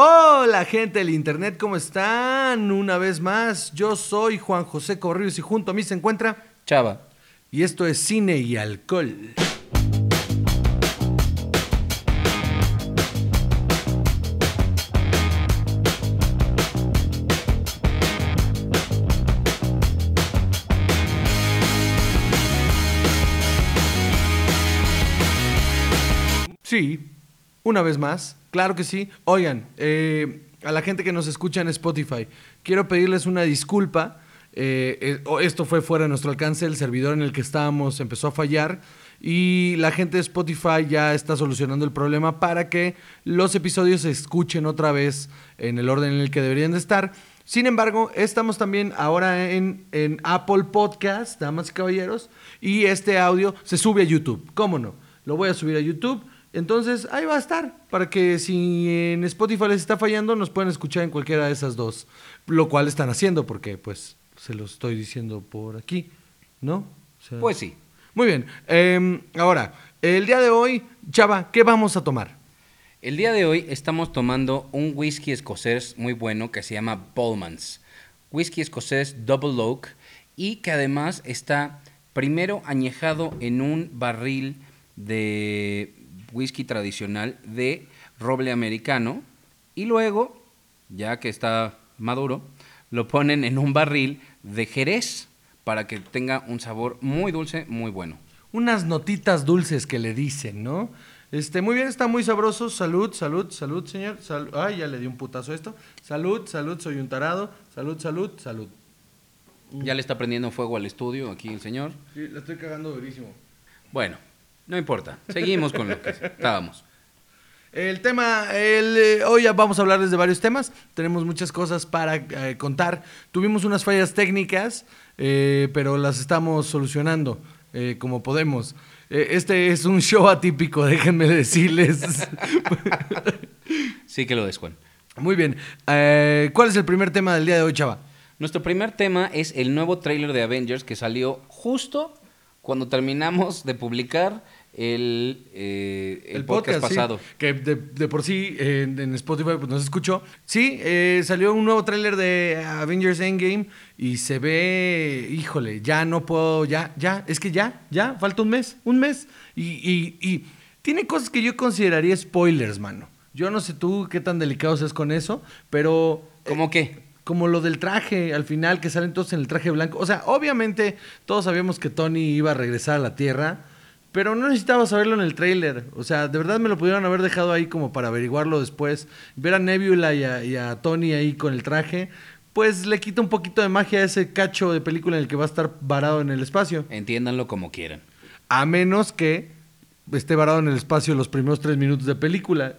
Hola gente del internet, ¿cómo están? Una vez más, yo soy Juan José Corríos y junto a mí se encuentra Chava. y esto es Cine y Alcohol. Sí, una vez más, claro que sí. Oigan, eh, a la gente que nos escucha en Spotify, quiero pedirles una disculpa. Eh, eh, esto fue fuera de nuestro alcance, el servidor en el que estábamos empezó a fallar y la gente de Spotify ya está solucionando el problema para que los episodios se escuchen otra vez en el orden en el que deberían de estar. Sin embargo, estamos también ahora en, en Apple Podcast, damas y caballeros, y este audio se sube a YouTube. ¿Cómo no? Lo voy a subir a YouTube. Entonces ahí va a estar, para que si en Spotify les está fallando, nos pueden escuchar en cualquiera de esas dos. Lo cual están haciendo, porque pues se lo estoy diciendo por aquí, ¿no? O sea- Pues sí. Muy bien. eh, ahora, el día de hoy, Chava, ¿qué vamos a tomar? El día de hoy estamos tomando un whisky escocés muy bueno que se llama Bowman's. Whisky escocés Double Oak y que además está primero añejado en un barril de whisky tradicional de roble americano y luego, ya que está maduro, lo ponen en un barril de jerez para que tenga un sabor muy dulce, muy bueno. Unas notitas dulces que le dicen, ¿no? Este, muy bien, está muy sabroso. Salud, salud, salud, señor. Sal- Ay, ya le di un putazo a esto. Salud, salud, soy un tarado. Salud, salud, salud. Ya le está prendiendo fuego al estudio aquí el señor. Sí, la estoy cagando durísimo. Bueno, no importa. Seguimos con lo que estábamos. El tema, el, eh, hoy ya vamos a hablarles de varios temas. Tenemos muchas cosas para eh, contar. Tuvimos unas fallas técnicas, eh, pero las estamos solucionando eh, como podemos. Este es un show atípico, déjenme decirles. Sí que lo des, Juan. Muy bien. ¿Cuál es el primer tema del día de hoy, chava? Nuestro primer tema es el nuevo tráiler de Avengers que salió justo cuando terminamos de publicar el, eh, el, podcast, sí, pasado. que de, de por sí eh, en, en Spotify pues, no se escuchó. Sí, eh, salió un nuevo tráiler de Avengers Endgame y se ve, híjole, ya no puedo, ya, ya, es que ya, ya, falta un mes, un mes. Y, y- y tiene cosas que yo consideraría spoilers, mano. Yo no sé tú qué tan delicado seas con eso, pero... eh, ¿Cómo qué? como lo del traje al final, que salen todos en el traje blanco. O sea, obviamente todos sabíamos que Tony iba a regresar a la Tierra, pero no necesitaba saberlo en el tráiler. O sea, de verdad me lo pudieron haber dejado ahí como para averiguarlo después. Ver a Nebula y a, y a Tony ahí con el traje, pues le quita un poquito de magia a ese cacho de película en el que va a estar varado en el espacio. Entiéndanlo como quieran. A menos que esté varado en el espacio los primeros tres minutos de película.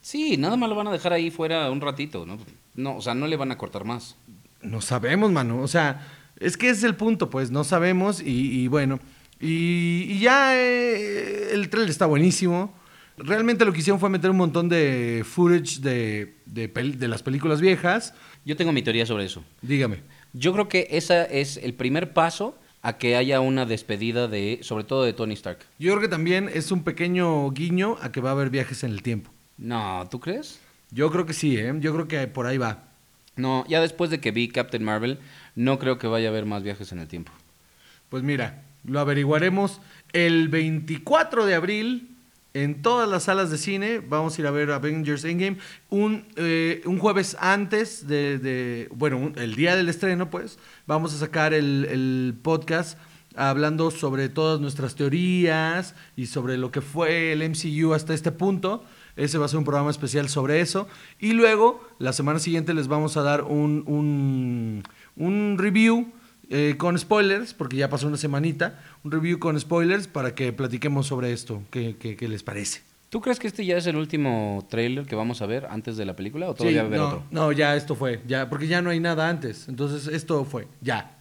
Sí, nada más lo van a dejar ahí fuera un ratito, ¿no? No, o sea, no le van a cortar más. No sabemos, mano. O sea, es que ese es el punto, pues, no sabemos y, y bueno. Y, y ya eh, el trailer está buenísimo. Realmente lo que hicieron fue meter un montón de footage de, de las películas viejas. Yo tengo mi teoría sobre eso. Dígame. Yo creo que ese es el primer paso a que haya una despedida de, sobre todo de Tony Stark. Yo creo que también es un pequeño guiño a que va a haber viajes en el tiempo. No, ¿tú crees? Yo creo que sí, ¿eh? Yo creo que por ahí va. No, ya después de que vi Captain Marvel, no creo que vaya a haber más viajes en el tiempo. Pues mira, lo averiguaremos el 24 de abril en todas las salas de cine. Vamos a ir a ver Avengers Endgame un, eh, un jueves antes de, de- bueno, el día del estreno, pues. Vamos a sacar el, el podcast hablando sobre todas nuestras teorías y sobre lo que fue el MCU hasta este punto. Ese va a ser un programa especial sobre eso. Y luego, la semana siguiente les vamos a dar un, un, un review eh, con spoilers, porque ya pasó una semanita, un review con spoilers para que platiquemos sobre esto. ¿Qué, qué- qué les parece? ¿Tú crees que este ya es el último trailer que vamos a ver antes de la película o todavía Sí, va a haber no, otro? no, ya esto fue, ya, porque ya no hay nada antes. Entonces, esto fue, ya.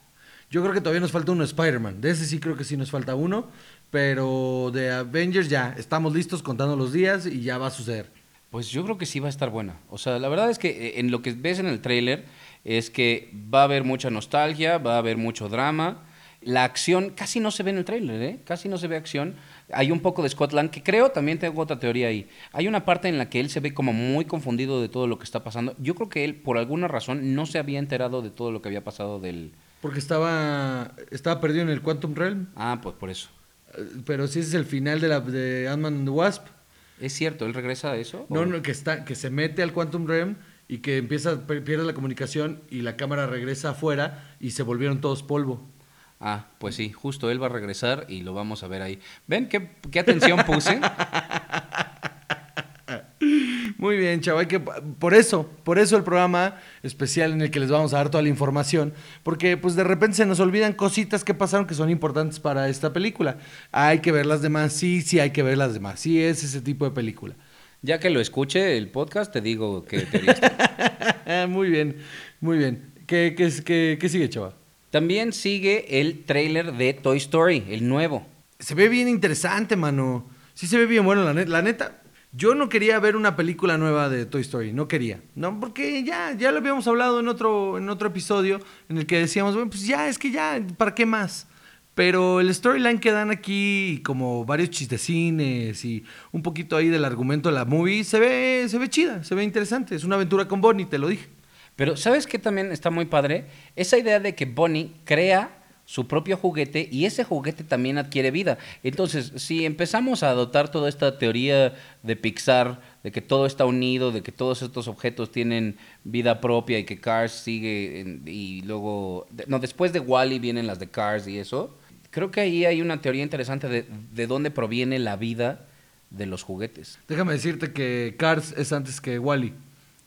Yo creo que todavía nos falta uno de Spider-Man. De ese sí creo que sí nos falta uno. Pero de Avengers ya, estamos listos contando los días y ya va a suceder. Pues yo creo que sí va a estar buena. O sea, la verdad es que eh, en lo que ves en el tráiler es que va a haber mucha nostalgia, va a haber mucho drama La acción casi no se ve en el tráiler, ¿eh? Casi no se ve acción. Hay un poco de Scott Lang, que creo también tengo otra teoría ahí. Hay una parte en la que él se ve como muy confundido de todo lo que está pasando. Yo creo que él, por alguna razón, no se había enterado de todo lo que había pasado del... Porque estaba, estaba perdido en el Quantum Realm. Ah, pues por eso. Eh, Pero si ese es el final de, la, de Ant-Man and the Wasp. ¿Es cierto? ¿Él regresa a eso? No, ¿O- no, que, está, que se mete al Quantum Realm y que empieza, pierde la comunicación y la cámara regresa afuera y se volvieron todos polvo. Ah, pues sí, justo él va a regresar y lo vamos a ver ahí. ¿Ven qué, qué atención puse? Muy bien, chaval, que por eso, por eso el programa especial en el que les vamos a dar toda la información, porque pues de repente se nos olvidan cositas que pasaron que son importantes para esta película. Hay que ver las demás, sí, sí hay que ver las demás, sí es ese tipo de película. Ya que lo escuche el podcast, te digo que está. muy bien, muy bien. ¿Qué, qué, qué, qué sigue, chaval? También sigue el tráiler de Toy Story, el nuevo. Se ve bien interesante, mano. Sí se ve bien bueno, la, net- la neta. Yo no quería ver una película nueva de Toy Story, no quería. No, porque ya, ya lo habíamos hablado en otro, en otro episodio en el que decíamos, bueno, pues ya, es que ya, ¿para qué más? Pero el storyline que dan aquí, como varios chistecines y un poquito ahí del argumento de la movie, se ve, se ve chida, se ve interesante. Es una aventura con Bonnie, te lo dije. Pero ¿sabes qué también está muy padre? Esa idea de que Bonnie crea su propio juguete y ese juguete también adquiere vida. Entonces, si empezamos a adoptar toda esta teoría de Pixar, de que todo está unido, de que todos estos objetos tienen vida propia y que Cars sigue y luego... no, después de Wally vienen las de Cars y eso. Creo que ahí hay una teoría interesante de, de dónde proviene la vida de los juguetes. Déjame decirte que Cars es antes que Wally.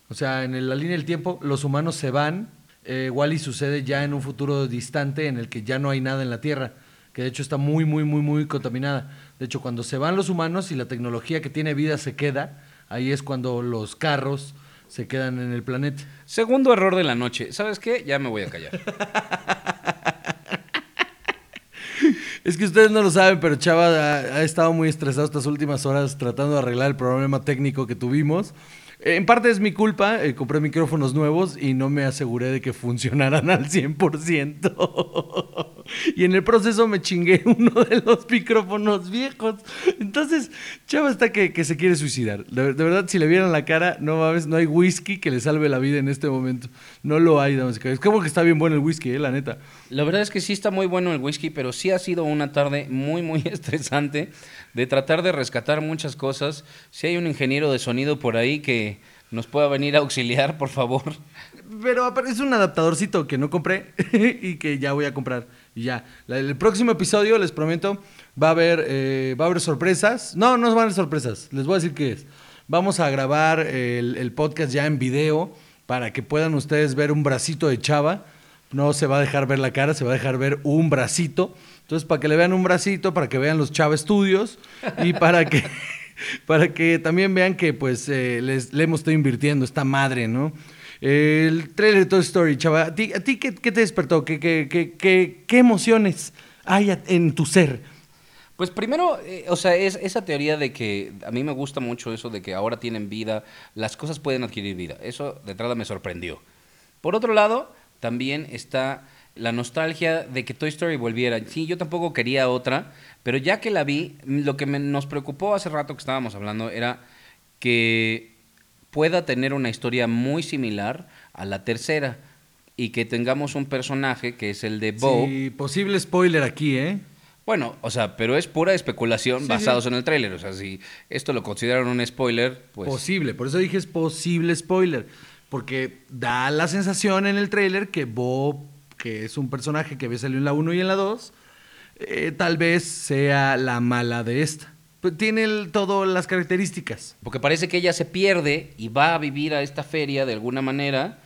O sea, en la línea del tiempo, los humanos se van. Eh, Wally sucede ya en un futuro distante en el que ya no hay nada en la Tierra. Que de hecho está muy, muy, muy, muy contaminada. De hecho, cuando se van los humanos y la tecnología que tiene vida se queda, ahí es cuando los carros se quedan en el planeta. Segundo error de la noche. ¿Sabes qué? Ya me voy a callar. Es que ustedes no lo saben, pero Chava ha, ha estado muy estresado estas últimas horas tratando de arreglar el problema técnico que tuvimos. En parte es mi culpa, eh, compré micrófonos nuevos y no me aseguré de que funcionaran al 100%. y en el proceso me chingué uno de los micrófonos viejos. Entonces, Chava está que, se quiere suicidar. De, verdad, si le vieran la cara, no mames, no hay whisky que le salve la vida en este momento. No lo hay, damas y caballeros. Como que está bien bueno el whisky, eh, la neta. La verdad es que sí está muy bueno el whisky, pero sí ha sido una tarde muy, muy estresante de tratar de rescatar muchas cosas. Si hay un ingeniero de sonido por ahí que nos pueda venir a auxiliar, por favor. Pero es un adaptadorcito que no compré y que ya voy a comprar. Ya. El próximo episodio, les prometo, va a haber, eh, va a haber sorpresas. No, no van a haber sorpresas. Les voy a decir qué es. Vamos a grabar el, el podcast ya en video para que puedan ustedes ver un bracito de chava. No se va a dejar ver la cara, se va a dejar ver un bracito. Entonces, para que le vean un bracito, para que vean los Chava Estudios y para que, para que también vean que pues eh, les, le hemos estado invirtiendo esta madre, ¿no? El trailer de Toy Story, Chava, ¿a ti, a ti qué, qué te despertó? ¿Qué, qué, qué, qué, emociones hay en tu ser? Pues primero, eh, o sea, es esa teoría de que a mí me gusta mucho eso de que ahora tienen vida, las cosas pueden adquirir vida. Eso de entrada me sorprendió. Por otro lado, también está la nostalgia de que Toy Story volviera. Sí, yo tampoco quería otra, pero ya que la vi, lo que me- nos preocupó hace rato que estábamos hablando era que pueda tener una historia muy similar a la tercera y que tengamos un personaje que es el de Bo. Sí, posible spoiler aquí, ¿eh? Bueno, o sea, pero es pura especulación Sí, basados sí. en el tráiler. O sea, si esto lo consideran un spoiler, pues... Posible, por eso dije es posible spoiler. Porque da la sensación en el tráiler que Bob, que es un personaje que había salido en la 1 y en la 2, eh, tal vez sea la mala de esta. Pues tiene el- todas las características. Porque parece que ella se pierde y va a vivir a esta feria de alguna manera.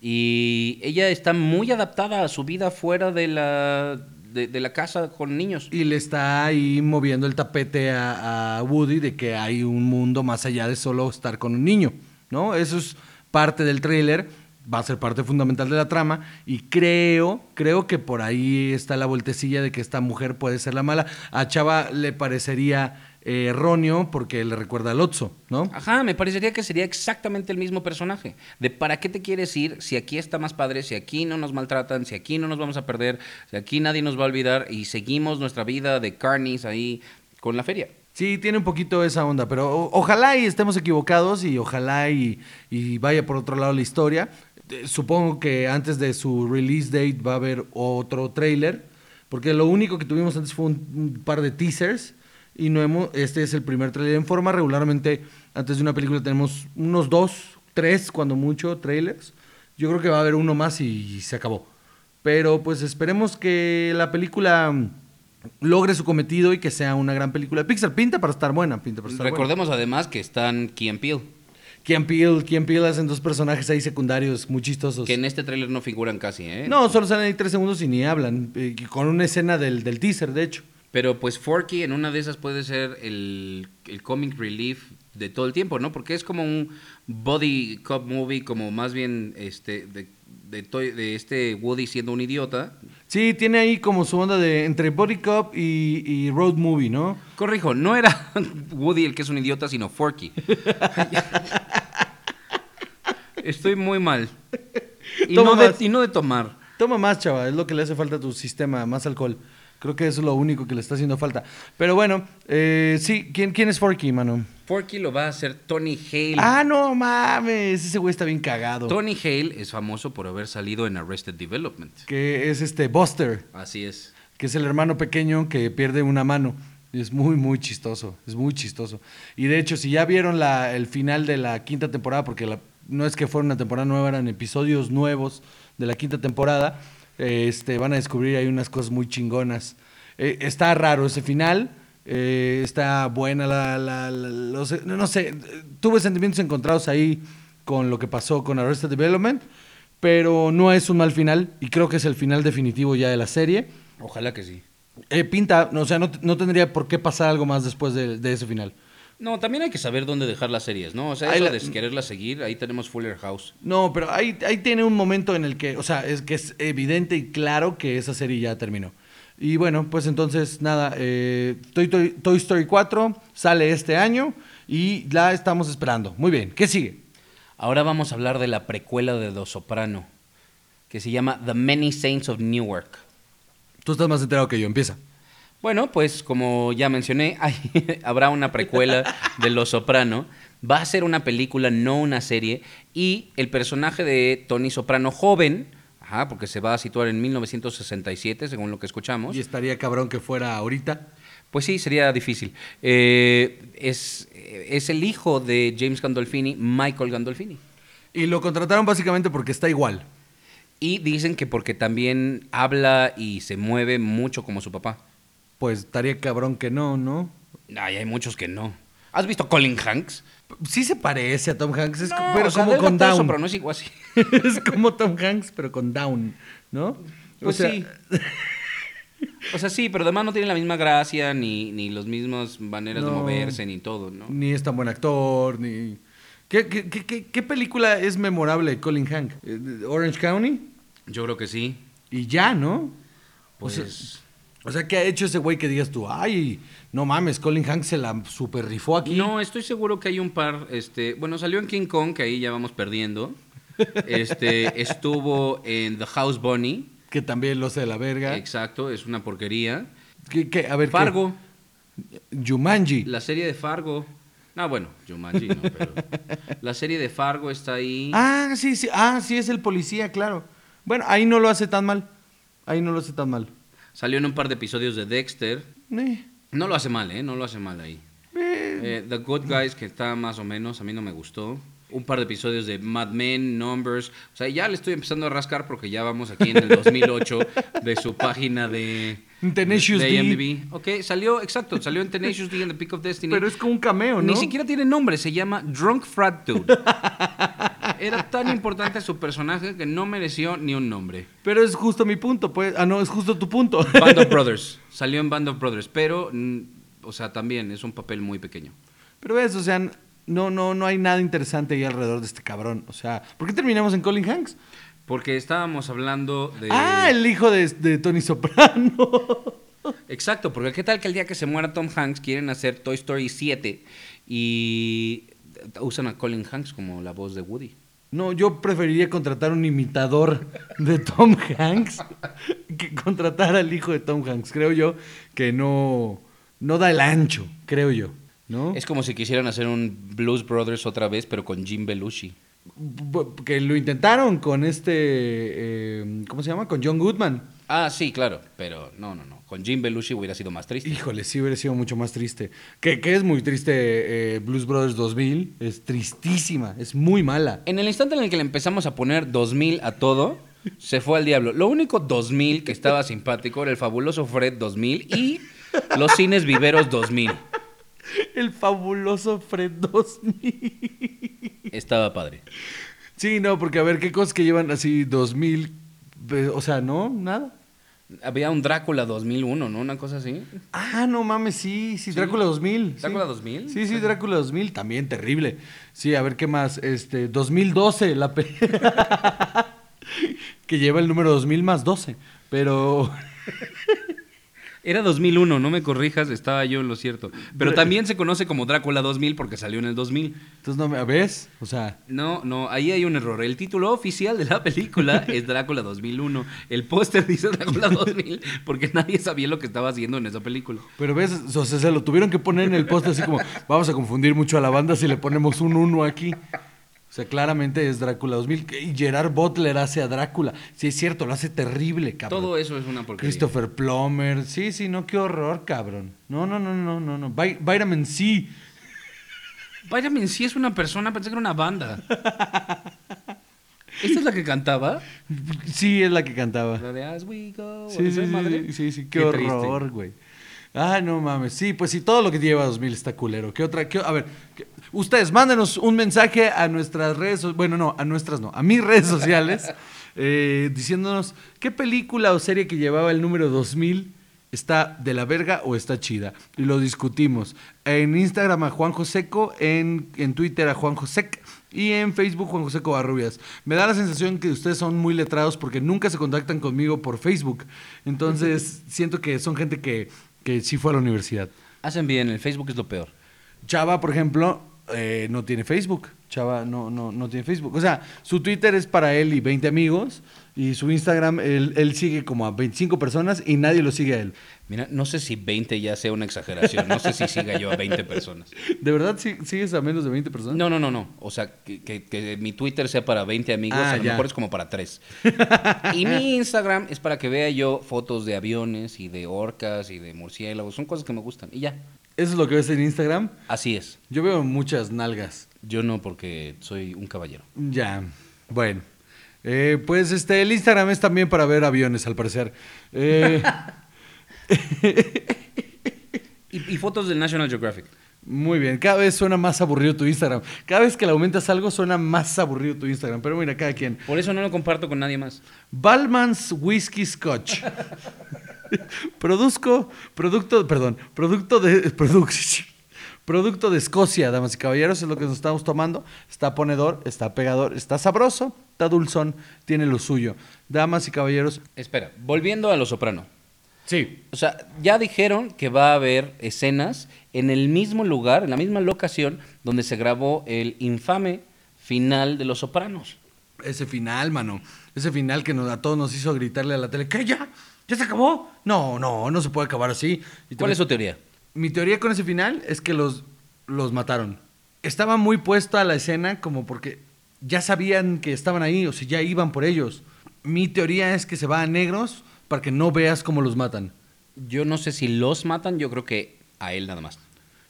Y ella está muy adaptada a su vida fuera de la, de, de la casa con niños. Y le está ahí moviendo el tapete a, a Woody de que hay un mundo más allá de solo estar con un niño, ¿no? Eso es parte del tráiler, va a ser parte fundamental de la trama y creo, creo que por ahí está la vueltecilla de que esta mujer puede ser la mala. A Chava le parecería eh, erróneo porque le recuerda al Otso, ¿no? Ajá, me parecería que sería exactamente el mismo personaje. De para qué te quieres ir si aquí está más padre, si aquí no nos maltratan, si aquí no nos vamos a perder, si aquí nadie nos va a olvidar y seguimos nuestra vida de carnies ahí con la feria. Sí, tiene un poquito esa onda, pero o- ojalá y estemos equivocados y ojalá y, y vaya por otro lado la historia. Eh, Supongo que antes de su release date va a haber otro trailer, porque lo único que tuvimos antes fue un, par de teasers y no hemos, este es el primer trailer en forma. Regularmente antes de una película tenemos unos dos, tres, cuando mucho, trailers. Yo creo que va a haber uno más y se acabó. Pero pues esperemos que la película mm, logre su cometido y que sea una gran película. Pixar pinta para estar buena, pinta Recordemos además que están Key and Peele, buena. Kian Peele, Kian Peele hacen dos personajes ahí secundarios muy chistosos. que en este tráiler no figuran casi, ¿eh? No, solo salen ahí tres segundos y ni hablan. eh, con una escena del, del teaser, de hecho. Pero pues Forky en una de esas puede ser el, el comic relief de todo el tiempo, ¿no? Porque es como un body cop movie, como más bien este de, de, de este Woody siendo un idiota. Sí, tiene ahí como su onda de entre Body Cop y, y Road Movie, ¿no? Corrijo, no era Woody el que es un idiota, sino Forky. Estoy muy mal. Y Toma no, de, más. y no de tomar. Toma más, chava, es lo que le hace falta a tu sistema, más alcohol. Creo que eso es lo único que le está haciendo falta. Pero bueno, eh, sí, ¿quién, ¿quién es Forky, mano? Forky lo va a hacer Tony Hale. Ah, no mames, ese güey está bien cagado. Tony Hale es famoso por haber salido en Arrested Development. Que es este Buster, Así es. que es el hermano pequeño que pierde una mano. Y es muy, muy chistoso, es muy chistoso. Y de hecho, si ya vieron la, el final de la quinta temporada, porque la- no es que fuera una temporada nueva, eran episodios nuevos de la quinta temporada, este, van a descubrir ahí unas cosas muy chingonas. Eh, está raro ese final, eh, está buena la... la- la- los- no, no sé, tuve sentimientos encontrados ahí con lo que pasó con Arrested Development, pero no es un mal final y creo que es el final definitivo ya de la serie. Ojalá que sí. Eh, pinta, no, o sea, no, no tendría por qué pasar algo más después de, de ese final. No, también hay que saber dónde dejar las series, ¿no? O sea, eso la- de quererlas seguir, ahí tenemos Fuller House. No, pero ahí, ahí tiene un momento en el que, o sea, es que es evidente y claro que esa serie ya terminó. Y bueno, pues entonces, nada, eh, Toy, Toy- Toy Story 4 sale este año y la estamos esperando. Muy bien, ¿qué sigue? Ahora vamos a hablar de la precuela de Los Soprano, que se llama The Many Saints of Newark. Tú estás más enterado que yo, empieza. Bueno, pues como ya mencioné, hay- habrá una precuela de Los Soprano. Va a ser una película, no una serie. Y el personaje de Tony Soprano joven, ajá, porque se va a situar en 1967, según lo que escuchamos. Y estaría cabrón que fuera ahorita. Pues sí, sería difícil. Eh, es, es el hijo de James Gandolfini, Michael Gandolfini. Y lo contrataron básicamente porque está igual. Y dicen que porque también habla y se mueve mucho como su papá. Pues estaría cabrón que no, ¿no? Ay, hay muchos que no. ¿Has visto Colin Hanks? Sí se parece a Tom Hanks, es No, pero o sea, como con Down. pero no es igual así. es como Tom Hanks, pero con Down, ¿no? Pues sí. O sea, sí, pero además no tiene la misma gracia, ni, ni las mismas maneras de moverse, ni todo, ¿no? Ni es tan buen actor, ni... ¿Qué, qué, qué- qué- qué película es memorable de Colin Hank? Eh, ¿Orange County? Yo creo que sí. Y ya, ¿no? Pues, O sea, o sea, ¿qué ha hecho ese güey que digas tú? Ay, no mames, Colin Hank se la super rifó aquí. no, estoy seguro que hay un par, este, bueno, salió en King Kong, que ahí ya vamos perdiendo. Este, estuvo en The House Bunny, Que también lo hace de la verga. exacto, es una porquería. ¿Qué, qué? A ver, ¿qué? Fargo, Jumanji. la serie de Fargo. No, bueno, Jumanji no, pero la serie de Fargo está ahí. Ah, sí, sí. Ah, sí, es el policía, claro. Bueno, ahí no lo hace tan mal. Ahí no lo hace tan mal. Salió en un par de episodios de Dexter. Eh, No lo hace mal, ¿eh? No lo hace mal ahí. eh. Eh, The Good Guys, que está más o menos, a mí no me gustó. Un par de episodios de Mad Men, Numbers. O sea, ya le estoy empezando a rascar porque ya vamos aquí en el 2008 de su página de, Tenacious de D. IMDb. Ok, salió, exacto, salió en Tenacious D and The Peak of Destiny. Pero es como un cameo, ¿no? Ni siquiera tiene nombre, se llama Drunk Frat Dude. Era tan importante su personaje que no mereció ni un nombre. Pero es justo mi punto, pues. Ah, no, es justo tu punto. Band of Brothers. Salió en Band of Brothers, pero, mm, o sea, también es un papel muy pequeño. Pero ves, o sea, no, no, no hay nada interesante ahí alrededor de este cabrón. O sea, ¿por qué terminamos en Colin Hanks? Porque estábamos hablando de... Ah, el hijo de, de Tony Soprano. Exacto, porque qué tal que el día que se muera Tom Hanks quieren hacer Toy Story 7 y usan a Colin Hanks como la voz de Woody. No, yo preferiría contratar un imitador de Tom Hanks que contratar al hijo de Tom Hanks. Creo yo que no, no da el ancho, creo yo. ¿no? Es como si quisieran hacer un Blues Brothers otra vez, pero con Jim Belushi. Que lo intentaron con este, eh, ¿cómo se llama? Con John Goodman. Ah, sí, claro, pero no, no, no. Con Jim Belushi hubiera sido más triste. Híjole, sí hubiera sido mucho más triste. Que, que es muy triste eh, Blues Brothers 2000. Es tristísima, es muy mala. En el instante en el que le empezamos a poner 2000 a todo, se fue al diablo. Lo único 2000 que estaba simpático era el fabuloso Fred 2000 y los cines viveros 2000. El fabuloso Fred 2000. Estaba padre. Sí, no, porque a ver, ¿qué cosas que llevan así 2000? Ve- O sea, no, nada. Había un Drácula 2001, ¿no? Una cosa así. Ah, no mames, sí, sí, Drácula 2000. sí. ¿Drácula 2000? Sí, sí, Drácula 2000, también terrible. Sí, a ver qué más. Este, 2012, la que lleva el número 2000 más 12. Pero Era 2001, no me corrijas, estaba yo en lo cierto. Pero también se conoce como Drácula 2000 porque salió en el 2000. entonces no me ves, o sea, No, no, ahí hay un error. El título oficial de la película es Drácula 2001. El póster dice Drácula 2000 porque nadie sabía lo que estaba haciendo en esa película. pero ves, o sea, se lo tuvieron que poner en el poste así como, vamos a confundir mucho a la banda si le ponemos un 1 aquí. O sea, claramente es Drácula 2000 y Gerard Butler hace a Drácula. Sí, es cierto, lo hace terrible, cabrón. Todo eso es una porquería. Christopher Plummer. Sí, sí, no, qué horror, cabrón. No, no, no, no, no, no. Vi- Vitamin C. Vitamin sí es una persona, pensé que era una banda. ¿Esta es la que cantaba? Sí, es la que cantaba. La de As We Go. Sí, ¿esa sí, madre? sí, sí, sí, qué, horror, güey. Ah, no mames. Sí, pues sí, todo lo que lleva 2000 está culero. ¿Qué otra? qué- a ver, qué- ustedes mándenos un mensaje a nuestras redes, bueno, no, a nuestras no, a mis redes sociales, eh, diciéndonos qué película o serie que llevaba el número 2000 está de la verga o está chida. Y lo discutimos. En Instagram a Juan Joseco, en, en Twitter a Juan Josec y en Facebook Juan José Covarrubias. Me da la sensación que ustedes son muy letrados porque nunca se contactan conmigo por Facebook. Entonces siento que son gente que, que sí fue a la universidad. Hacen bien, el Facebook es lo peor. Chava, por ejemplo, eh, no tiene Facebook. Chava no, no, no tiene Facebook. O sea, su Twitter es para él y 20 amigos. Y su Instagram, él, él sigue como a 25 personas y nadie lo sigue a él. Mira, no sé si 20 ya sea una exageración. No sé si siga yo a 20 personas. ¿De verdad sigues a menos de 20 personas? No, no, no, no. O sea, que, que- que mi Twitter sea para 20 amigos, Ah, a lo ya. mejor es como para 3. y mi Instagram es para que vea yo fotos de aviones y de orcas y de murciélagos. Son cosas que me gustan. Y ya. Eso es lo que ves en Instagram. Así es. Yo veo muchas nalgas. Yo no, porque soy un caballero. Ya, bueno. Eh, pues este, el Instagram es también para ver aviones, al parecer. Eh, Y, y fotos del National Geographic. muy bien, cada vez suena más aburrido tu Instagram. Cada vez que le aumentas algo suena más aburrido tu Instagram. Pero mira, cada quien. Por eso no lo comparto con nadie más. Balman's Whiskey Scotch. Produzco, producto, perdón, producto de, produc- producto de Escocia, damas y caballeros, es lo que nos estamos tomando. Está ponedor, está pegador, está sabroso, está dulzón, tiene lo suyo. Damas y caballeros, Espera, volviendo a Lo Soprano. sí, O sea, ya dijeron que va a haber escenas en el mismo lugar, en la misma locación donde se grabó el infame final de Los Sopranos. ese final, mano, ese final que nos, a todos nos hizo gritarle a la tele, ¿qué ya? ¿Ya se acabó? No, no, no se puede acabar así. Y ¿Cuál es su teoría? Mi teoría con ese final es que los, los mataron. Estaba muy puesta a la escena como porque ya sabían que estaban ahí, o sea, ya iban por ellos. Mi teoría es que se va a negros para que no veas cómo los matan. Yo no sé si los matan, yo creo que a él nada más.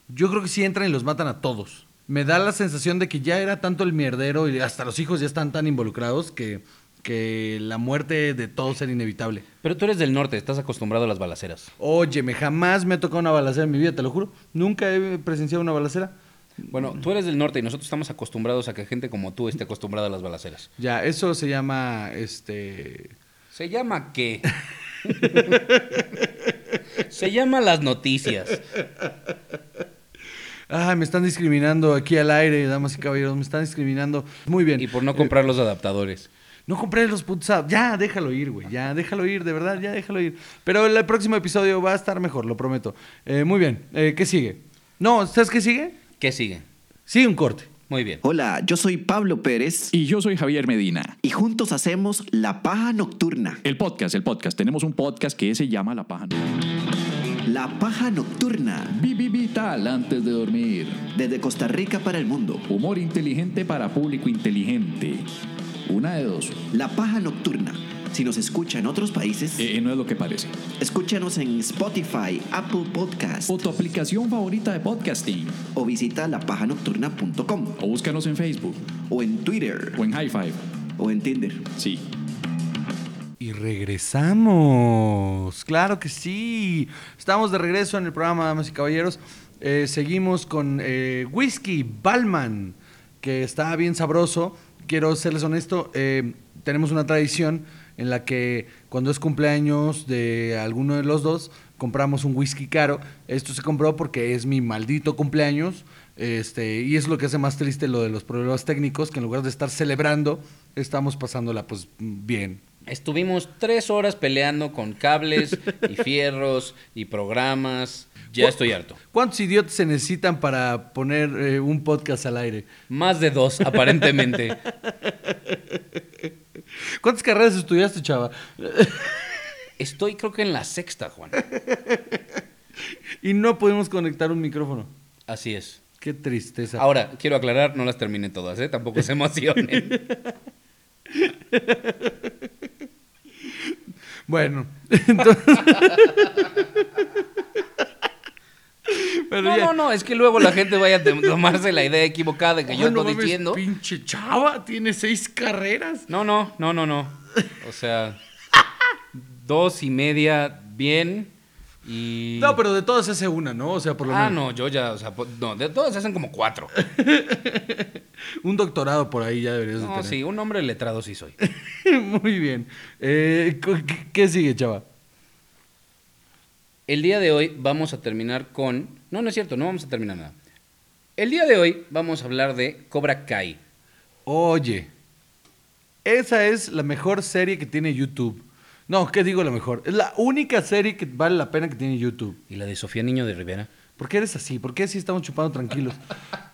Yo creo que sí entran y los matan a todos. Me da la sensación de que ya era tanto el mierdero y hasta los hijos ya están tan involucrados que, que la muerte de todos era inevitable. Pero tú eres del norte, estás acostumbrado a las balaceras. Óyeme, jamás me ha tocado una balacera en mi vida, te lo juro. Nunca he presenciado una balacera. Bueno, tú eres del norte y nosotros estamos acostumbrados a que gente como tú esté acostumbrada a las balaceras. Ya, eso se llama, este... ¿Se llama qué? Se llama las noticias. Ah, me están discriminando aquí al aire, damas y caballeros, me están discriminando. Muy bien. Y por no comprar los adaptadores. No compré los putos autos. Ya, déjalo ir, güey. Ya, déjalo ir, de verdad, ya déjalo ir. Pero el próximo episodio va a estar mejor, lo prometo. Eh, muy bien. Eh, ¿Qué sigue? No, ¿sabes qué sigue? ¿Qué sigue? Sigue un corte. Muy bien. Hola, yo soy Pablo Pérez Y yo soy Javier Medina. y juntos hacemos La Paja Nocturna. El podcast, el podcast. Tenemos un podcast que se llama La Paja. La Paja Nocturna. Vivi Vital antes de dormir. Desde Costa Rica para el mundo. Humor inteligente para público inteligente. Una de dos. La Paja Nocturna. Si nos escucha en otros países, Eh, no es lo que parece. escúchanos en Spotify, Apple Podcast O tu aplicación favorita de podcasting. o visita lapajanocturna.com O búscanos en Facebook. o en Twitter O en High Five. o en Tinder. Sí. Y regresamos. Claro que sí. Estamos de regreso en el programa, damas y caballeros. Eh, seguimos con eh, Whisky Balman, que está bien sabroso. Quiero serles honesto, eh, tenemos una tradición en la que cuando es cumpleaños de alguno de los dos, compramos un whisky caro. Esto se compró porque es mi maldito cumpleaños. Este, y es lo que hace más triste lo de los problemas técnicos, que en lugar de estar celebrando, estamos pasándola pues bien. Estuvimos tres horas peleando con cables y fierros y programas. Ya estoy harto. ¿Cuántos idiotas se necesitan para poner eh, un podcast al aire? Más de dos, aparentemente. ¿Cuántas carreras estudiaste, chava? Estoy creo que en la sexta, Juan. Y no podemos conectar un micrófono. Así es. Qué tristeza. Ahora, quiero aclarar, no las terminé todas, ¿eh? Tampoco se emocionen. Bueno, entonces... Pero No, ya- no, no, es que luego la gente vaya a tomarse la idea equivocada de que yo no estoy mames, diciendo. Pinche chava, tiene seis carreras. No, no, no, no, no. O sea, dos y media bien y... No, pero de todas hace una, ¿no? O sea, por lo Ah, menos. no, yo ya, o sea, no, de todas se hacen como cuatro. Un doctorado por ahí ya deberías de No, tener. sí, un hombre letrado sí soy. Muy bien. Eh, ¿qué- ¿Qué sigue, chava? El día de hoy vamos a terminar con... No, no es cierto, no vamos a terminar nada. El día de hoy vamos a hablar de Cobra Kai. Oye, esa es la mejor serie que tiene YouTube. No, ¿qué digo la mejor? Es la única serie que vale la pena que tiene YouTube. ¿Y la de Sofía Niño de Rivera? ¿Por qué eres así? ¿Por qué así estamos chupando tranquilos?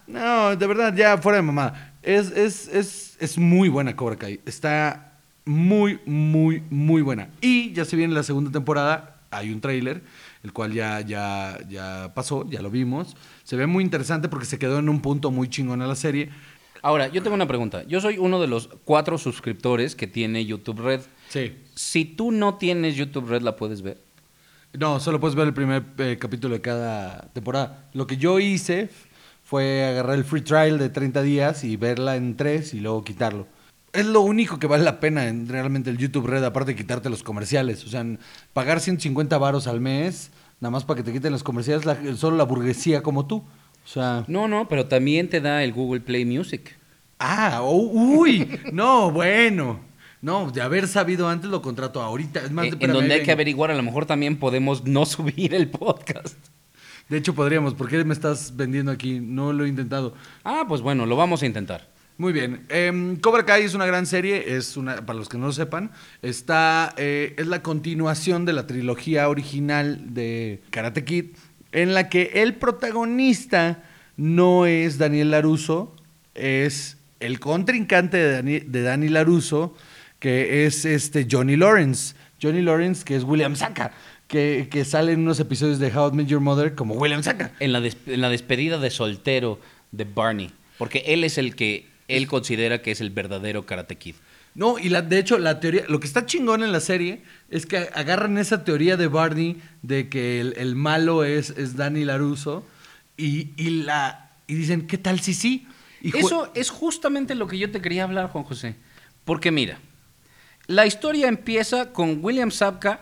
No, de verdad, ya fuera de mamá. Es, es, es, es muy buena Cobra Kai. Está muy, muy, muy buena. Y ya se viene la segunda temporada. Hay un tráiler, el cual ya, ya, ya pasó, ya lo vimos. Se ve muy interesante porque se quedó en un punto muy chingón a la serie. Ahora, yo tengo una pregunta. Yo soy uno de los cuatro suscriptores que tiene YouTube Red. Sí. Si tú no tienes YouTube Red, ¿la puedes ver? No, solo puedes ver el primer eh, capítulo de cada temporada. Lo que yo hice fue agarrar el free trial de 30 días y verla en tres y luego quitarlo. Es lo único que vale la pena en realmente el YouTube Red, aparte de quitarte los comerciales. O sea, pagar 150 varos al mes, nada más para que te quiten los comerciales, la- solo la burguesía como tú. O sea... No, no, pero también te da el Google Play Music. Ah, oh, uy, no, bueno. No, de haber sabido antes lo contrato ahorita. Es más, Eh, en donde hay que averiguar, a lo mejor también podemos no subir el podcast. De hecho, podríamos. ¿Por qué me estás vendiendo aquí? No lo he intentado. Ah, pues bueno, lo vamos a intentar. Muy bien. Em, Cobra Kai es una gran serie, es una, para los que no lo sepan, está, eh, es la continuación de la trilogía original de Karate Kid, en la que el protagonista no es Daniel Laruso, es el contrincante de Dani, de Danny Laruso, que es este Johnny Lawrence. Johnny Lawrence, que es William Saka, que, que sale en unos episodios de How I Met Your Mother como William Saka. En la, des- en la despedida de soltero de Barney, porque él es el que él considera que es el verdadero Karate Kid. No, y la, de hecho, la teoría, lo que está chingón en la serie es que agarran esa teoría de Barney de que el, el malo es, es Danny Laruso y, y la, y dicen, ¿qué tal si sí? Y Eso es justamente lo que yo te quería hablar, Juan José. Porque mira, la historia empieza con William Sapka,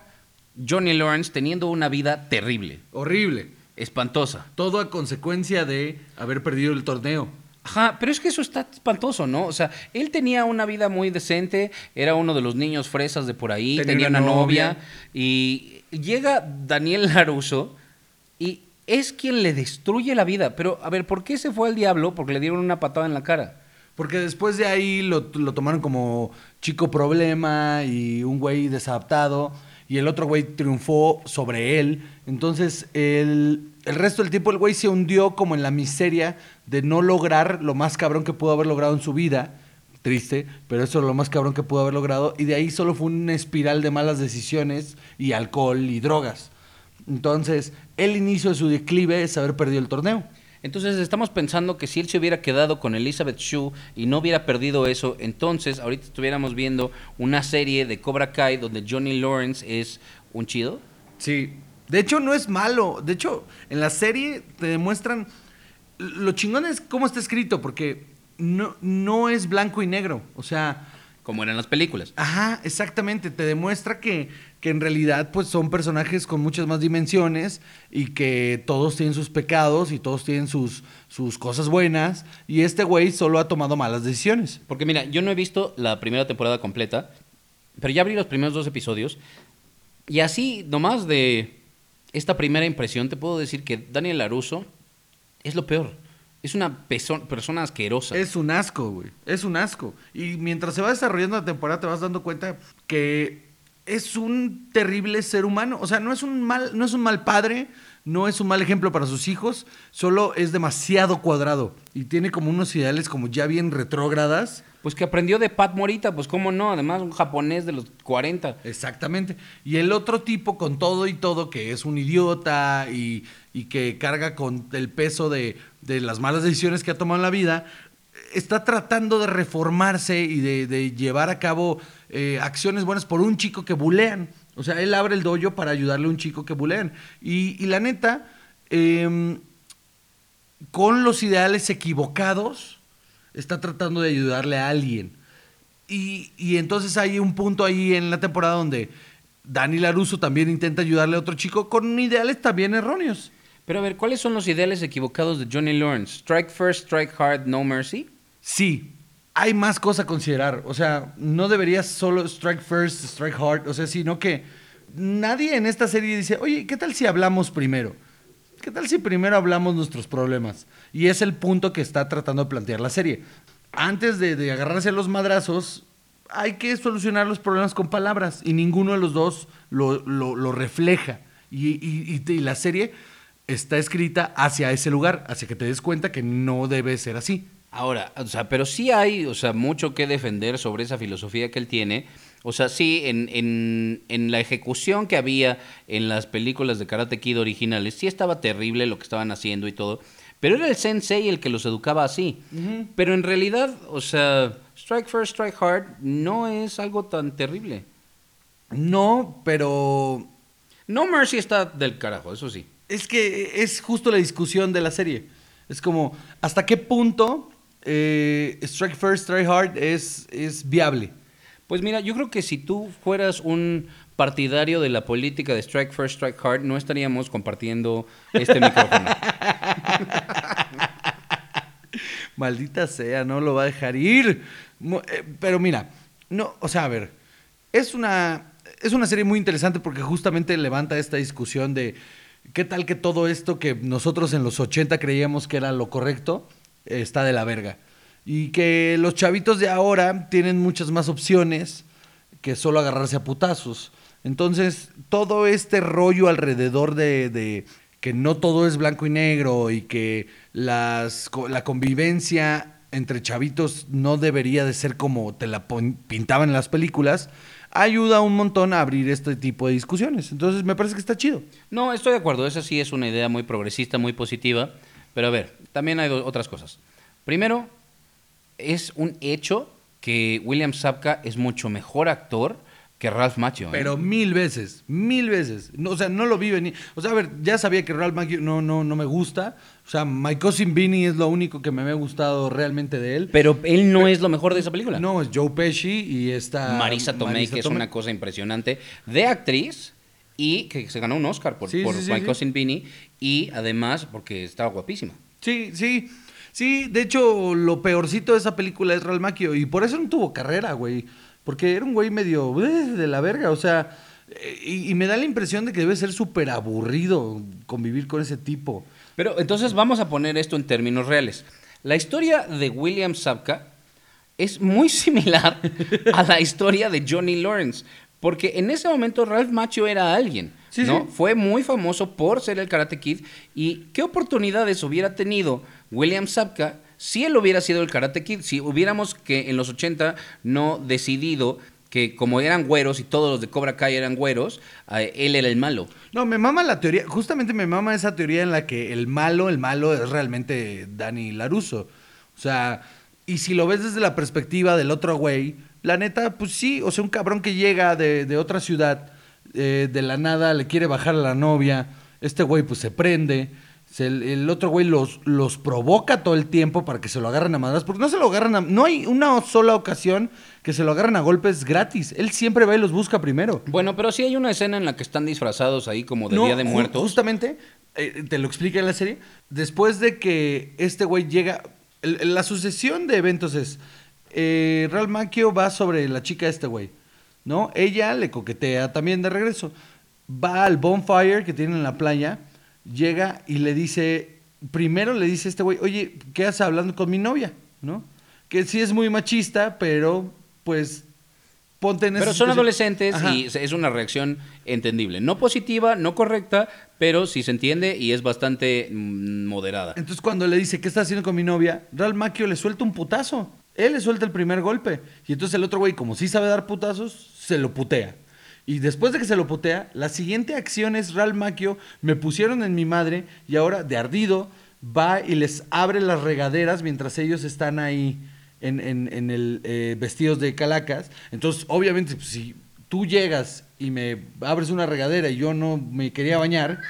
Johnny Lawrence teniendo una vida terrible, Horrible. espantosa. Todo a consecuencia de haber perdido el torneo. Ajá, pero es que eso está espantoso, ¿no? O sea, él tenía una vida muy decente, era uno de los niños fresas de por ahí, Tenía tenía, una una novia. novia. y llega Daniel Laruso y es quien le destruye la vida. Pero, a ver, ¿por qué se fue al diablo? Porque le dieron una patada en la cara. Porque después de ahí lo, lo tomaron como chico problema y un güey desadaptado. Y el otro güey triunfó sobre él. Entonces, el, el resto del tiempo el güey se hundió como en la miseria de no lograr lo más cabrón que pudo haber logrado en su vida. Triste, pero eso es lo más cabrón que pudo haber logrado. Y de ahí solo fue una espiral de malas decisiones y alcohol y drogas. Entonces, el inicio de su declive es haber perdido el torneo. Entonces estamos pensando que si él se hubiera quedado con Elizabeth Shue y no hubiera perdido eso, entonces ahorita estuviéramos viendo una serie de Cobra Kai donde Johnny Lawrence es un chido. Sí. De hecho, no es malo. De hecho, en la serie te demuestran. Lo chingón es cómo está escrito, porque no, no es blanco y negro. O sea, Como eran las películas. Ajá, exactamente. Te demuestra que, que en realidad pues son personajes con muchas más dimensiones y que todos tienen sus pecados y todos tienen sus, sus cosas buenas. Y este güey solo ha tomado malas decisiones. Porque mira, yo no he visto la primera temporada completa, pero ya abrí los primeros dos episodios. Y así, nomás de esta primera impresión, te puedo decir que Daniel Laruso es lo peor. Es una persona asquerosa. Es un asco, güey. Es un asco. Y mientras se va desarrollando la temporada te vas dando cuenta que es un terrible ser humano. O sea, no es un mal, no es un mal padre, no es un mal ejemplo para sus hijos, solo es demasiado cuadrado y tiene como unos ideales como ya bien retrógradas. Pues que aprendió de Pat Morita, pues cómo no, además un japonés de los 40. Exactamente. Y el otro tipo con todo y todo, que es un idiota y, y que carga con el peso de, de las malas decisiones que ha tomado en la vida, está tratando de reformarse y de, llevar a cabo eh, acciones buenas por un chico que bulean. O sea, él abre el dojo para ayudarle a un chico que bulean. Y, y la neta, em, con los ideales equivocados, está tratando de ayudarle a alguien. Y, y entonces hay un punto ahí en la temporada donde Dani Laruso también intenta ayudarle a otro chico con ideales también erróneos. Pero a ver, ¿cuáles son los ideales equivocados de Johnny Lawrence? Strike first, strike hard, no mercy. Sí, hay más cosas a considerar. O sea, no deberías solo strike first, strike hard. O sea, sino que nadie en esta serie dice, oye, ¿qué tal si hablamos primero? ¿Qué tal si primero hablamos nuestros problemas? Y es el punto que está tratando de plantear la serie. Antes de, agarrarse a los madrazos, hay que solucionar los problemas con palabras y ninguno de los dos lo, lo- refleja. Y- y- y la serie está escrita hacia ese lugar, hacia que te des cuenta que no debe ser así. Ahora, o sea, pero sí hay, o sea, mucho que defender sobre esa filosofía que él tiene. O sea, sí, en, en, en la ejecución que había en las películas de Karate Kid originales, sí estaba terrible lo que estaban haciendo y todo. Pero era el sensei el que los educaba así. Pero en realidad, o sea, strike first, strike hard no es algo tan terrible. No, pero No Mercy está del carajo, eso sí. Es que es justo la discusión de la serie. Es como, ¿hasta qué punto eh, Strike First, Strike Hard es, es viable? Pues mira, yo creo que si tú fueras un partidario de la política de Strike First, Strike Hard, no estaríamos compartiendo este micrófono. Maldita sea, no lo va a dejar ir. Eh, Pero mira, no, o sea, a ver, es una, es una serie muy interesante porque justamente levanta esta discusión de qué tal que todo esto que nosotros en los 80 creíamos que era lo correcto, está de la verga. Y que los chavitos de ahora tienen muchas más opciones que solo agarrarse a putazos. Entonces, todo este rollo alrededor de, de que no todo es blanco y negro y que las, la convivencia entre chavitos no debería de ser como te la pintaban en las películas, ayuda un montón a abrir este tipo de discusiones. Entonces, me parece que está chido. No, estoy de acuerdo, esa sí es una idea muy progresista, muy positiva, pero a ver, también hay otras cosas. Primero, es un hecho que William Sapka es mucho mejor actor que Ralph Macchio. ¿eh? Pero mil veces, mil veces. No, o sea, no lo vi venir. O sea, a ver, ya sabía que Ralph Macchio no, no, no me gusta. O sea, My Cousin Vinny es lo único que me había gustado realmente de él. Pero él no es lo mejor de esa película. No, es Joe Pesci y esta... Marisa Tomei, que es una cosa impresionante, de actriz y que se ganó un Oscar por, Sí, por sí, My sí. Cousin Vinny y además porque estaba guapísima. Sí, sí. Sí, de hecho, lo peorcito de esa película es Macchio. Y por eso no tuvo carrera, güey. Porque era un güey medio eh, de la verga. O sea, eh, y, y me da la impresión de que debe ser súper aburrido convivir con ese tipo. Pero entonces vamos a poner esto en términos reales. La historia de William Sapka es muy similar a la historia de Johnny Lawrence. Porque en ese momento Ralph Macchio era alguien, Sí, ¿no? sí. Fue muy famoso por ser el Karate Kid. ¿Y qué oportunidades hubiera tenido William Sapka si él hubiera sido el Karate Kid? Si hubiéramos que en los 80 no decidido que como eran güeros y todos los de Cobra Kai eran güeros, él era el malo. No, me mama la teoría, justamente me mama esa teoría en la que el malo, el malo es realmente Dani Laruso. O sea, y si lo ves desde la perspectiva del otro güey, la neta, pues sí, o sea, un cabrón que llega de, de otra ciudad, eh, de la nada, le quiere bajar a la novia, este güey pues se prende, se- el, el otro güey los, los provoca todo el tiempo para que se lo agarren a madras, porque no se lo agarran a... No hay una sola ocasión que se lo agarren a golpes gratis, él siempre va y los busca primero. Bueno, pero sí hay una escena en la que están disfrazados ahí como de No, Día de Muertos. Justamente, eh, te lo explica en la serie. Después de que este güey llega. el- la sucesión de eventos es. Eh, Ralph Macchio va sobre la chica de este güey. ¿No? Ella le coquetea también de regreso. Va al bonfire que tienen en la playa. Llega y le dice. Primero le dice a este güey, oye, ¿qué haces hablando con mi novia? ¿No? Que sí es muy machista, pero pues. Ponte en Pero son situación. adolescentes Ajá. y es una reacción entendible. No positiva, no correcta, pero sí se entiende y es bastante mm, moderada. Entonces cuando le dice, ¿qué estás haciendo con mi novia? Ralph Macchio le suelta un putazo. Él le suelta el primer golpe. Y entonces el otro güey, como sí sabe dar putazos, se lo putea. Y después de que se lo putea, la siguiente acción es Ralph Macchio, me pusieron en mi madre y ahora de ardido va y les abre las regaderas mientras ellos están ahí en, en- en el eh, vestidos de calacas. Entonces, obviamente, pues, si tú llegas y me abres una regadera y yo no me quería bañar,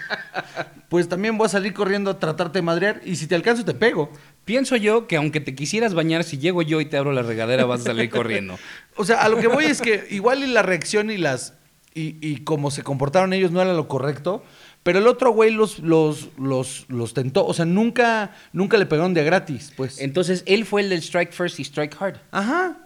pues también voy a salir corriendo a tratarte de madrear y si te alcanzo te pego. Pienso yo que aunque te quisieras bañar, si llego yo y te abro la regadera, vas a salir corriendo. O sea, a lo que voy es que igual y la reacción y las y, y cómo se comportaron ellos no era lo correcto, pero el otro güey los los los los tentó, o sea, nunca nunca le pegaron de gratis, pues. Entonces, él fue el del Strike First y Strike Hard. Ajá.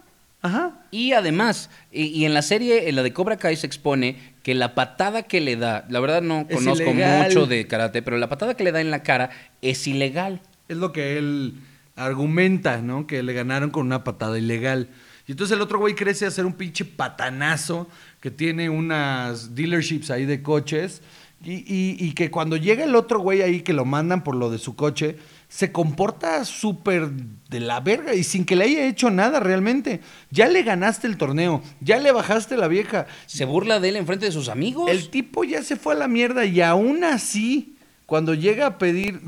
Ajá. Y además, y, y en la serie, en la de Cobra Kai, se expone que la patada que le da, la verdad no Es conozco ilegal. mucho de karate, pero la patada que le da en la cara es ilegal. Es lo que él argumenta, ¿no? Que le ganaron con una patada ilegal. Y entonces el otro güey crece a ser un pinche patanazo que tiene unas dealerships ahí de coches. Y, y- y que cuando llega el otro güey ahí que lo mandan por lo de su coche, se comporta súper de la verga y sin que le haya hecho nada realmente. Ya le ganaste el torneo, ya le bajaste la vieja. Se burla de él en frente de sus amigos. El tipo ya se fue a la mierda y aún así, cuando llega a pedir,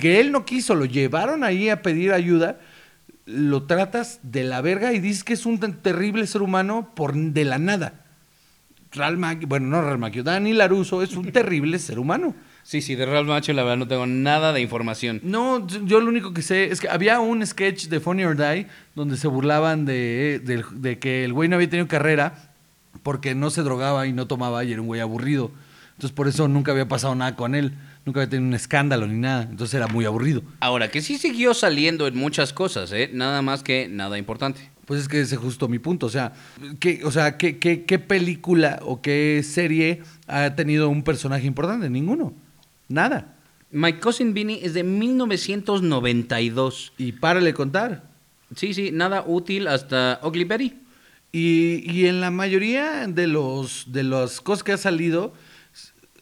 que, él no quiso, lo llevaron ahí a pedir ayuda, lo tratas de la verga y dices que es un terrible ser humano por de la nada. Real Mac- bueno, no Real Macchio, Dani Laruso es un terrible ser humano. Sí, sí, de Real Macho la verdad no tengo nada de información. No, yo yo lo único que sé es que había un sketch de Funny or Die donde se burlaban de, de- de que el güey no había tenido carrera porque no se drogaba y no tomaba y era un güey aburrido. Entonces por eso nunca había pasado nada con él, nunca había tenido un escándalo ni nada. Entonces era muy aburrido. Ahora, que sí siguió saliendo en muchas cosas, ¿eh? Nada más que nada importante. Pues es que ese es justo mi punto. O sea, ¿qué, o sea, ¿qué, qué, qué película o qué serie ha tenido un personaje importante? Ninguno. Nada. My Cousin Vinny es de 1992. Y párale contar. Sí, sí, nada útil hasta Ugly Betty. Y, y en la mayoría de los de las cosas que ha salido,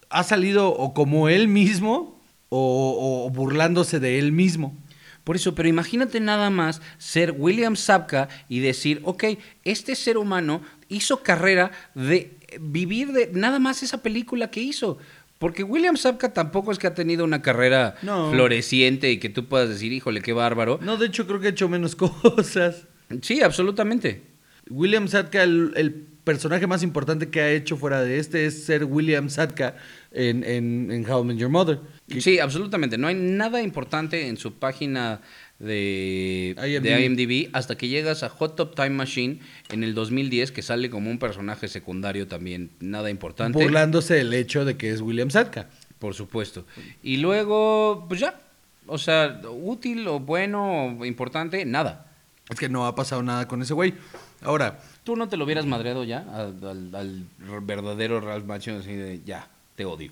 ha salido o como él mismo o, o burlándose de él mismo. Por eso, pero imagínate nada más ser William Sapka y decir, ok, este ser humano hizo carrera de vivir de nada más esa película que hizo. Porque William Sapka tampoco es que ha tenido una carrera No. floreciente y que tú puedas decir, híjole, qué bárbaro. No, de hecho creo que ha hecho menos cosas. Sí, absolutamente. William Sadka, el, el personaje más importante que ha hecho fuera de este es ser William Sadka en, en, en How I Met Your Mother. Sí, absolutamente. No hay nada importante en su página de IMDb. de IMDb hasta que llegas a Hot Top Time Machine en el 2010, que sale como un personaje secundario también, nada importante. burlándose del hecho de que es William Sadka. Por supuesto. Y luego, pues ya. O sea, útil o bueno o importante, nada. Es que no ha pasado nada con ese güey. Ahora, ¿Tú no te lo hubieras madreado ya al, al- al verdadero Ralph Macho así de ya, te odio?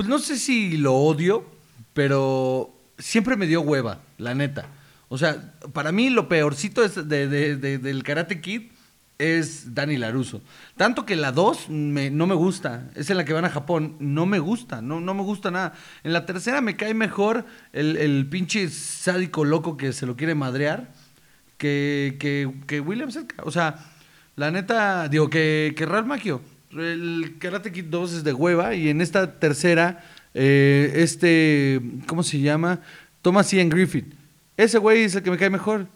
Pues no sé si lo odio, pero siempre me dio hueva, la neta. O sea, para mí lo peorcito es de- de- de- del Karate Kid es Danny Laruso. Tanto que la 2 me- no me gusta. Es en la que van a Japón. No me gusta. No, no me gusta nada. En la tercera me cae mejor el, el pinche sádico loco que se lo quiere madrear que, que, que William Cerca. O sea, la neta, digo, que, que Ralph Macchio. El Karate Kid 2 es de hueva y en esta tercera, eh, este, ¿cómo se llama? Thomas Ian Griffith. Ese güey es el que me cae mejor,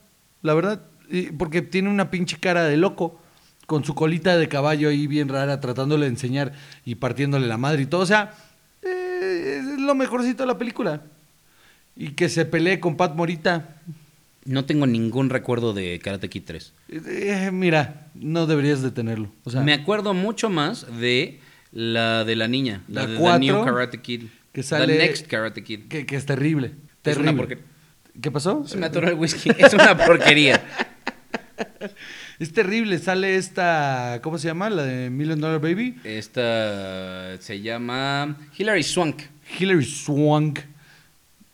la verdad. Porque tiene una pinche cara de loco, con su colita de caballo ahí bien rara, tratándole de enseñar y partiéndole la madre y todo. O sea, eh, es lo mejorcito de la película. Y que se pelee con Pat Morita. No tengo ningún recuerdo de Karate Kid 3. Eh, mira, no deberías de tenerlo. O sea, Me acuerdo mucho más de la de la niña, la, La de cuatro, The New Karate Kid. que sale- The Next Karate Kid. que, que es terrible. Es una porquería. ¿Qué pasó? Se me atoró el whisky. Es una porquería. Es terrible. Sale esta, ¿cómo se llama? La de Million Dollar Baby. Esta se llama Hilary Swank. Hilary Swank.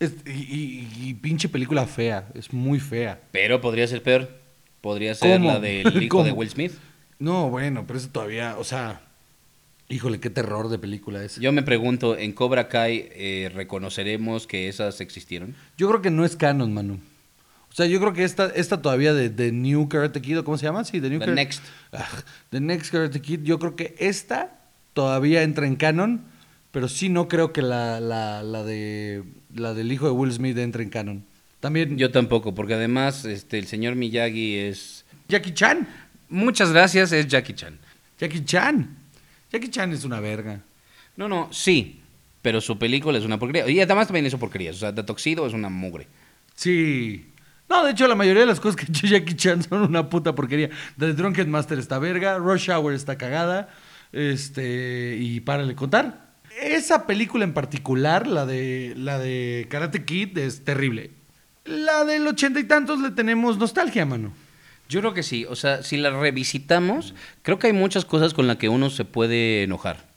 Es- y, y- y pinche película fea. Es muy fea. Pero podría ser peor. Podría ser ¿Cómo? la del hijo ¿Cómo? de Will Smith. No, bueno, pero eso todavía, o sea, híjole, qué terror de película es. Yo, Yo me pregunto, ¿en Cobra Kai eh, reconoceremos que esas existieron? creo que no es canon, Manu. O sea, yo creo que esta, esta todavía de, de New Karate Kid, ¿o ¿cómo se llama? Sí, The New The Karate- Next. Ah, The Next Karate Kid, yo creo que esta todavía entra en canon, pero sí no creo que la, la, la de la del hijo de Will Smith entre en canon. También Yo tampoco, porque además este, el señor Miyagi es... Jackie Chan. Muchas gracias, es Jackie Chan. Jackie Chan. Jackie Chan es una verga. No, no, sí, pero su película es una porquería. Y además también hizo porquerías. O sea, The Tuxedo es una mugre. Sí. No, de hecho, la mayoría de las cosas que ha hecho Jackie Chan son una puta porquería. The Drunken Master está verga, Rush Hour está cagada, este, y párale contar. Esa película en particular, la de, la de Karate Kid, es terrible. La del ochenta y tantos le tenemos nostalgia, mano. Yo creo que sí. O sea, si la revisitamos, creo que hay muchas cosas con las que uno se puede enojar.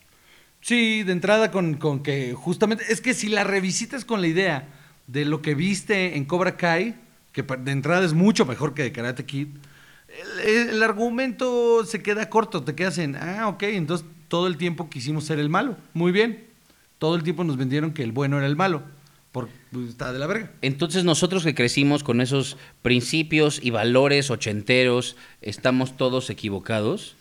Sí, de entrada con, con que justamente, es que si la revisitas con la idea de lo que viste en Cobra Kai, que de entrada es mucho mejor que de Karate Kid, el, el argumento se queda corto, te quedas en, ah, ok, entonces todo el tiempo quisimos ser el malo, muy bien, todo el tiempo nos vendieron que el bueno era el malo, por, pues, está de la verga. Entonces nosotros que crecimos con esos principios y valores ochenteros, ¿estamos todos equivocados?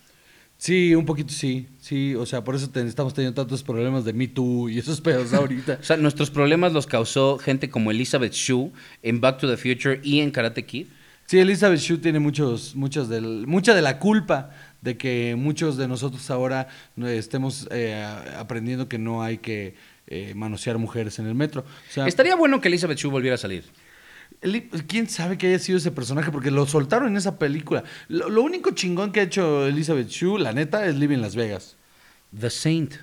Sí, un poquito sí, sí, o sea, por eso te- estamos teniendo tantos problemas de Me Too y esos pedos ahorita. O sea, nuestros problemas los causó gente como Elizabeth Shue en Back to the Future y en Karate Kid. Sí, Elizabeth Shue tiene muchos, muchos del, mucha de la culpa de que muchos de nosotros ahora estemos eh, aprendiendo que no hay que eh, manosear mujeres en el metro. O sea, Estaría bueno que Elizabeth Shue volviera a salir. ¿Quién sabe que haya sido ese personaje? Porque lo soltaron en esa película. Lo, lo único chingón que ha hecho Elizabeth Shue, la neta, es Living Las Vegas. The Saint.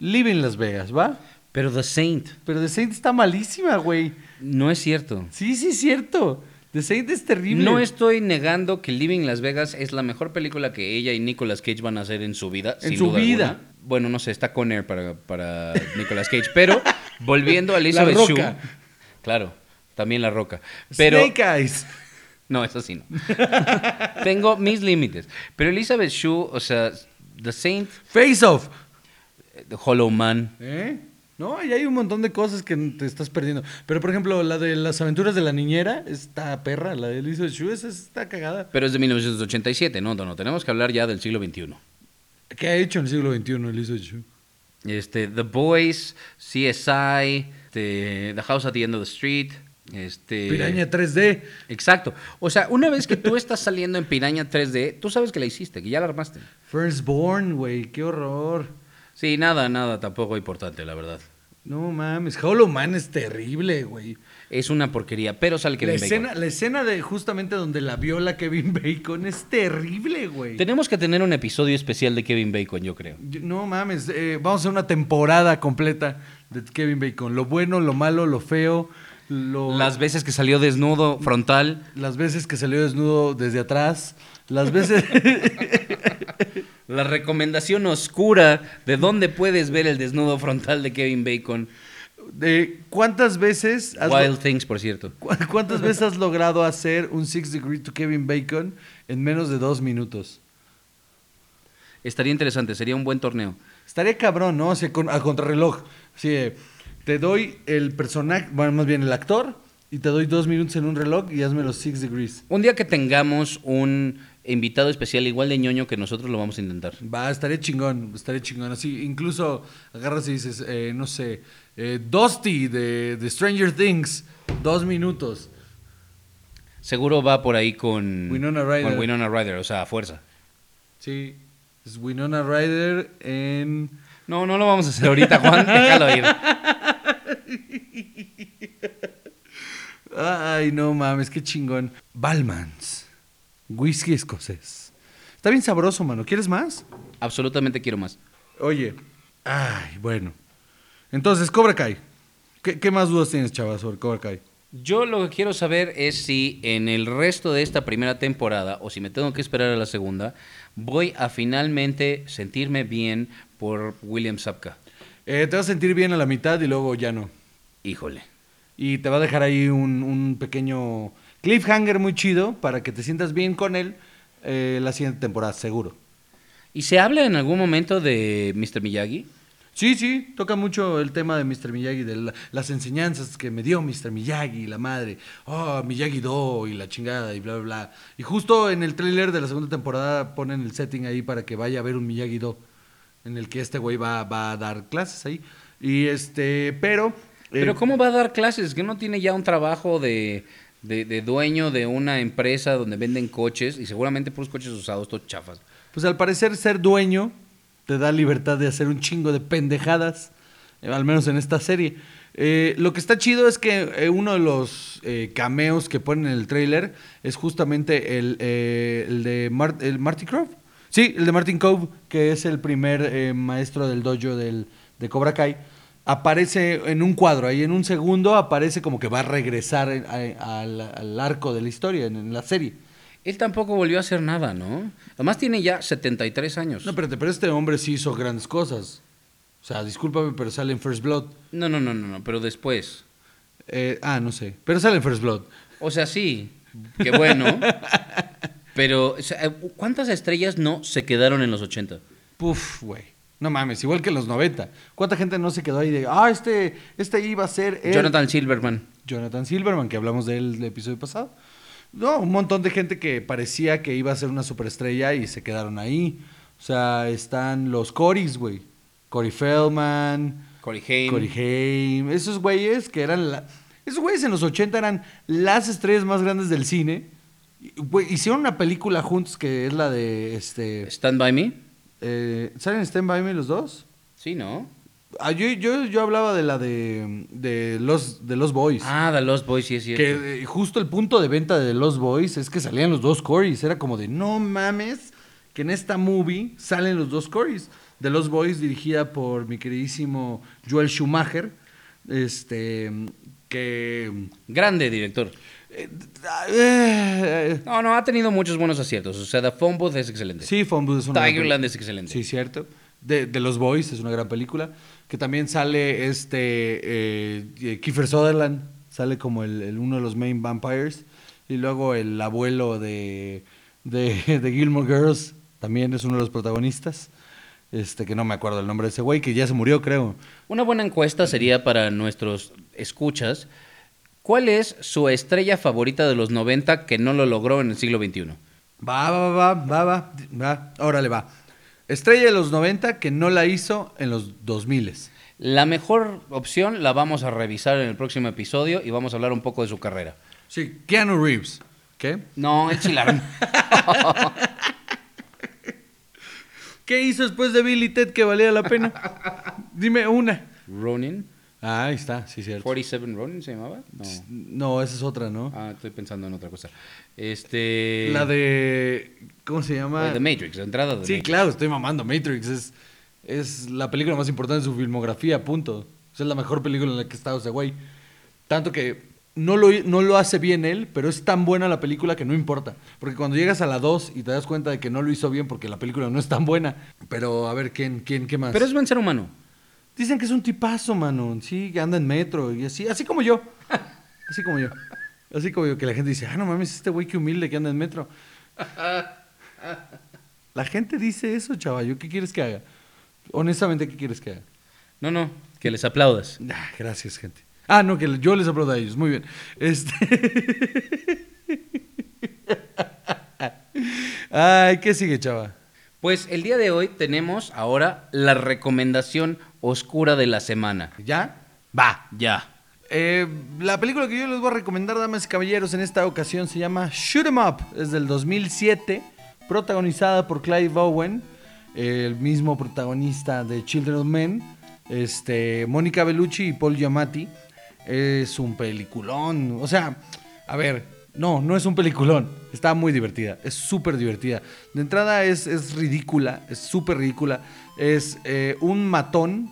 Living Las Vegas, ¿va? Pero The Saint. Pero The Saint está malísima, güey. No es cierto. Sí, sí, es cierto. The Saint es terrible. No estoy negando que Living Las Vegas es la mejor película que ella y Nicolas Cage van a hacer en su vida. En sin su duda vida. alguna. Bueno, no sé, está con Air para, para Nicolas Cage. Pero volviendo a Elizabeth Shue. Claro, también La Roca. Pero, Snake Eyes. No, eso sí no. Tengo mis límites. Pero Elizabeth Shue, o sea, The Saint, Face Off. The Hollow Man. ¿Eh? No, y hay un montón de cosas que te estás perdiendo. Pero, por ejemplo, la de las aventuras de la niñera, esta perra, la de Elizabeth Shue, esa está cagada. Pero es de 1987, ¿no? No, no, tenemos que hablar ya del siglo XXI. ¿Qué ha hecho en el siglo XXI Elizabeth Shue? Este, The Boys, CSI, este, The House at the End of the Street, este... Piraña 3D. Exacto. O sea, una vez que tú estás saliendo en Piraña 3D, tú sabes que la hiciste, que ya la armaste. Firstborn, güey, qué horror. Sí, nada, nada tampoco importante, la verdad. No mames, Hollow Man es terrible, güey. Es una porquería, pero sale La Kevin Bacon. escena, la escena de justamente donde la viola Kevin Bacon es terrible, güey. Tenemos que tener un episodio especial de Kevin Bacon, yo creo. No mames, eh, vamos a hacer una temporada completa de Kevin Bacon. Lo bueno, lo malo, lo feo, lo... Las veces que salió desnudo, frontal. las veces que salió desnudo desde atrás, las veces... La recomendación oscura de dónde puedes ver el desnudo frontal de Kevin Bacon. De ¿Cuántas veces has, Wild Things, por cierto. cu- ¿Cuántas veces has logrado hacer un Six Degree to Kevin Bacon en menos de dos minutos? Estaría interesante, sería un buen torneo. Estaría cabrón, ¿no? O sea, con- a contrarreloj. Así de, te doy el personaje, bueno, más bien el actor, y te doy dos minutos en un reloj y hazme los Six Degrees. Un día que tengamos un invitado especial igual de ñoño que nosotros lo vamos a intentar. Va, estaría chingón, estaría chingón. Así, incluso agarras y dices, eh, no sé, eh, Dusty de, de Stranger Things, dos minutos. Seguro va por ahí con Winona Ryder. Con Winona Ryder, o sea, a fuerza. Sí, es Winona Ryder en... No, no lo vamos a hacer ahorita, Juan, déjalo ir. Ay, no mames, qué chingón. Balmans, whisky escocés. Está bien sabroso, mano. ¿Quieres más? Absolutamente quiero más. Oye, ay, bueno. Entonces, Cobra Kai. ¿Qué, qué más dudas tienes, chaval, sobre Cobra Kai? Yo lo que quiero saber es si en el resto de esta primera temporada, o si me tengo que esperar a la segunda, voy a finalmente sentirme bien por William Sapka. Eh, te vas a sentir bien a la mitad y luego ya no. Híjole. Y te va a dejar ahí un, un pequeño cliffhanger muy chido para que te sientas bien con él eh, la siguiente temporada, seguro. ¿Y se habla en algún momento de Mr. Miyagi? Sí, sí, toca mucho el tema de Mr. Miyagi, de la- las enseñanzas que me dio Mr. Miyagi, la madre. Oh, Miyagi Do y la chingada y bla, bla, bla. Y justo en el tráiler de la segunda temporada ponen el setting ahí para que vaya a ver un Miyagi Do, en el que este güey va, va a dar clases ahí. Y este, pero... eh, Pero ¿cómo va a dar clases? ¿Que no tiene ya un trabajo de, de- de dueño de una empresa donde venden coches y seguramente puros coches usados, todos chafas? Pues al parecer ser dueño te da libertad de hacer un chingo de pendejadas, eh, al menos en esta serie. Eh, lo que está chido es que eh, uno de los eh, cameos que ponen en el tráiler es justamente el, el de Mar- el Marty. Sí, el de Martin Cove, que es el primer maestro del dojo del, de Cobra Kai. Aparece en un cuadro, ahí en un segundo aparece como que va a regresar a- al, al arco de la historia, en, en la serie. Él tampoco volvió a hacer nada, ¿no? Además tiene ya 73 años. No, espérate, pero este hombre sí hizo grandes cosas. O sea, discúlpame, pero sale en First Blood. No, no, no, no, no, pero después. Eh, ah, no sé. Pero sale en First Blood. O sea, sí, qué bueno. pero, o sea, ¿cuántas estrellas no se quedaron en los 80? Puf, güey. No mames, igual que en los 90. ¿Cuánta gente no se quedó ahí de, ah, este, este iba a ser el- Jonathan Silverman. Jonathan Silverman, que hablamos de él el episodio pasado? No, un montón de gente que parecía que iba a ser una superestrella y se quedaron ahí. O sea, están los Corys, güey. Cory Feldman, Corey Haim. Cory Haim, esos güeyes que eran la- esos güeyes en los 80 eran las estrellas más grandes del cine. Güey, hicieron una película juntos que es la de este Stand By Me. Eh, ¿Salen Stand By Me los dos? Sí, ¿no? Ah, yo, yo, yo hablaba de la de, de los de los Boys. Ah, The Lost Boys, sí es cierto. que eh, justo el punto de venta de los Boys es que salían los dos Corys. Era como de no mames que en esta movie salen los dos Corys. De los Boys dirigida por mi queridísimo Joel Schumacher. Este que Grande director. Eh, No, no, ha tenido muchos buenos aciertos. O sea, The Phone Booth es excelente. Sí, Phone Booth es una Tigerland es excelente. Sí, cierto. De, de los Boys es una gran película. Que también sale este eh, eh, Kiefer Sutherland, sale como el, el- uno de los main vampires. Y luego el abuelo de, de, de Gilmore Girls también es uno de los protagonistas. Este, que no me acuerdo el nombre de ese güey, que ya se murió, creo. Una buena encuesta sería para nuestros escuchas. ¿Cuál es su estrella favorita de los 90 que no lo logró en el siglo XXI? Va, va, va, va, va, va. Órale, va. Estrella de los 90 que no la hizo en los 2000. La mejor opción la vamos a revisar en el próximo episodio y vamos a hablar un poco de su carrera. Sí, Keanu Reeves. ¿Qué? No, el chilarón. ¿Qué hizo después de Billy Ted que valía la pena? Dime una. Ronin. Ah, ahí está, sí, cierto. 47 Ronin se llamaba. No. No, esa es otra, ¿no? Ah, estoy pensando en otra cosa. Este. La de. ¿Cómo se llama? The Matrix, la entrada de Sí, Matrix. claro, estoy mamando. Matrix es, es la película más importante de su filmografía, punto. O sea, es la mejor película en la que estado ese güey. Tanto que no lo, no lo hace bien él, pero es tan buena la película que no importa. Porque cuando llegas a la 2 y te das cuenta de que no lo hizo bien porque la película no es tan buena. Pero a ver, ¿quién, quién, qué más? Pero es buen ser humano. Dicen que es un tipazo, mano. Sí, que anda en metro y así, así como yo. Así como yo. Así como yo, que la gente dice, ah, no mames, este güey que humilde que anda en metro. La gente dice eso, chaval. ¿Yo qué quieres que haga? Honestamente, ¿qué quieres que haga? No, no, que les aplaudas. Ah, gracias, gente. Ah, no, que yo les aplaudo a ellos. Muy bien. Este. Ay, ¿qué sigue, chava? Pues el día de hoy tenemos ahora la recomendación oscura de la semana. ¿Ya? Va. Ya. Eh, la película que yo les voy a recomendar, damas y caballeros, en esta ocasión se llama Shoot 'em Up. Es del 2007, protagonizada por Clive Owen, el mismo protagonista de Children of Men, este, Mónica Bellucci y Paul Giamatti. Es un peliculón. O sea, a ver, no, no es un peliculón. Está muy divertida. Es súper divertida. De entrada es, es ridícula. Es súper ridícula. Es eh, un matón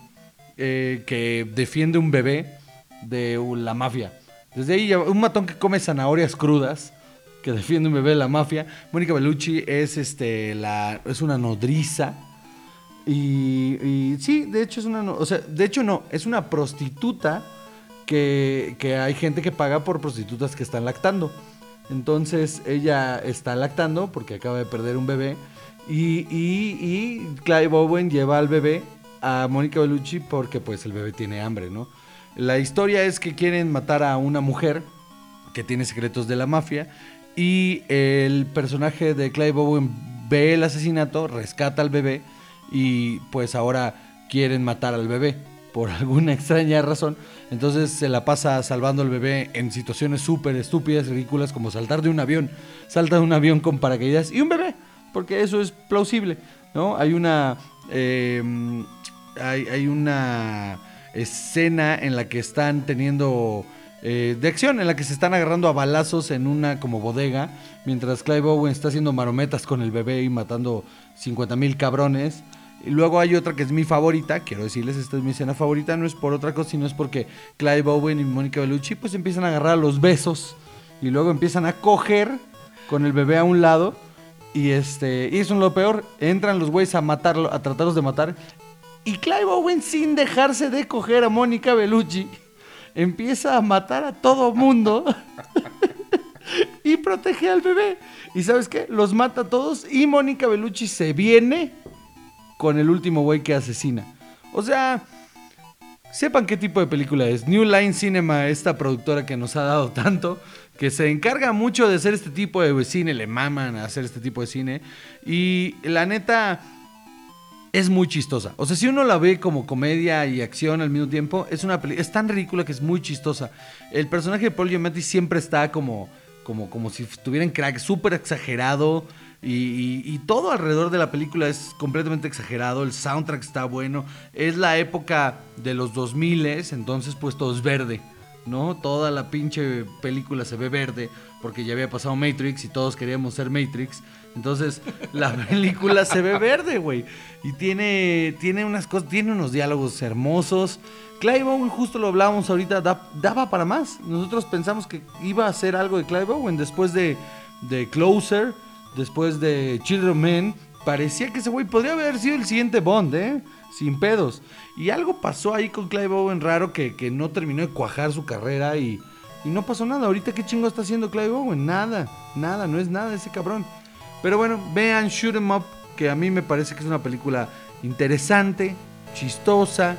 eh, que defiende un bebé de la mafia. Desde ahí, un matón que come zanahorias crudas, que defiende un bebé de la mafia. Mónica Bellucci es, este, la, es una nodriza. Y, y sí, de hecho es una, o sea, de hecho no, es una prostituta que, que hay gente que paga por prostitutas que están lactando. Entonces ella está lactando porque acaba de perder un bebé y, y, y Clive Owen lleva al bebé a Mónica Bellucci porque pues el bebé tiene hambre, ¿no? La historia es que quieren matar a una mujer que tiene secretos de la mafia y el personaje de Clive Owen ve el asesinato, rescata al bebé y pues ahora quieren matar al bebé por alguna extraña razón. Entonces se la pasa salvando al bebé en situaciones súper estúpidas, ridículas, como saltar de un avión. Salta de un avión con paracaídas y un bebé, porque eso es plausible, ¿no? Hay una... eh, hay, hay una escena en la que están teniendo eh, de acción, en la que se están agarrando a balazos en una como bodega, mientras Clive Owen está haciendo marometas con el bebé y matando 50 mil cabrones. Y luego hay otra que es mi favorita, quiero decirles, esta es mi escena favorita, no es por otra cosa, sino es porque Clive Owen y Mónica Bellucci pues empiezan a agarrar los besos y luego empiezan a coger con el bebé a un lado y este y eso es lo peor, entran los güeyes a matarlo, a tratarlos de matar y Clive Owen sin dejarse de coger a Mónica Bellucci empieza a matar a todo mundo y protege al bebé. ¿Y sabes qué? Los mata a todos y Mónica Bellucci se viene con el último güey que asesina. O sea, sepan qué tipo de película es. New Line Cinema, esta productora que nos ha dado tanto, que se encarga mucho de hacer este tipo de cine, le maman a hacer este tipo de cine. Y la neta, es muy chistosa. O sea, si uno la ve como comedia y acción al mismo tiempo, es una peli es tan ridícula que es muy chistosa. El personaje de Paul Giamatti siempre está como, como, como si estuviera en crack, súper exagerado. Y, y- y todo alrededor de la película es completamente exagerado. El soundtrack está bueno. Es la época de los 2000 entonces pues todo es verde. ¿no? Toda la pinche película se ve verde porque ya había pasado Matrix y todos queríamos ser Matrix. Entonces, la película se ve verde, güey. Y tiene, tiene unas cosas, tiene unos diálogos hermosos. Clive Owen, justo lo hablábamos ahorita, da- daba para más. Nosotros pensamos que iba a hacer algo de Clive Owen después de, de Closer, después de Children Men. Parecía que ese güey podría haber sido el siguiente Bond, ¿eh? Sin pedos. Y algo pasó ahí con Clive Owen raro que, que no terminó de cuajar su carrera y, y no pasó nada. Ahorita, ¿qué chingo está haciendo Clive Owen? Nada, nada, no es nada ese cabrón. Pero bueno, vean Shoot 'em Up, que a mí me parece que es una película interesante, chistosa,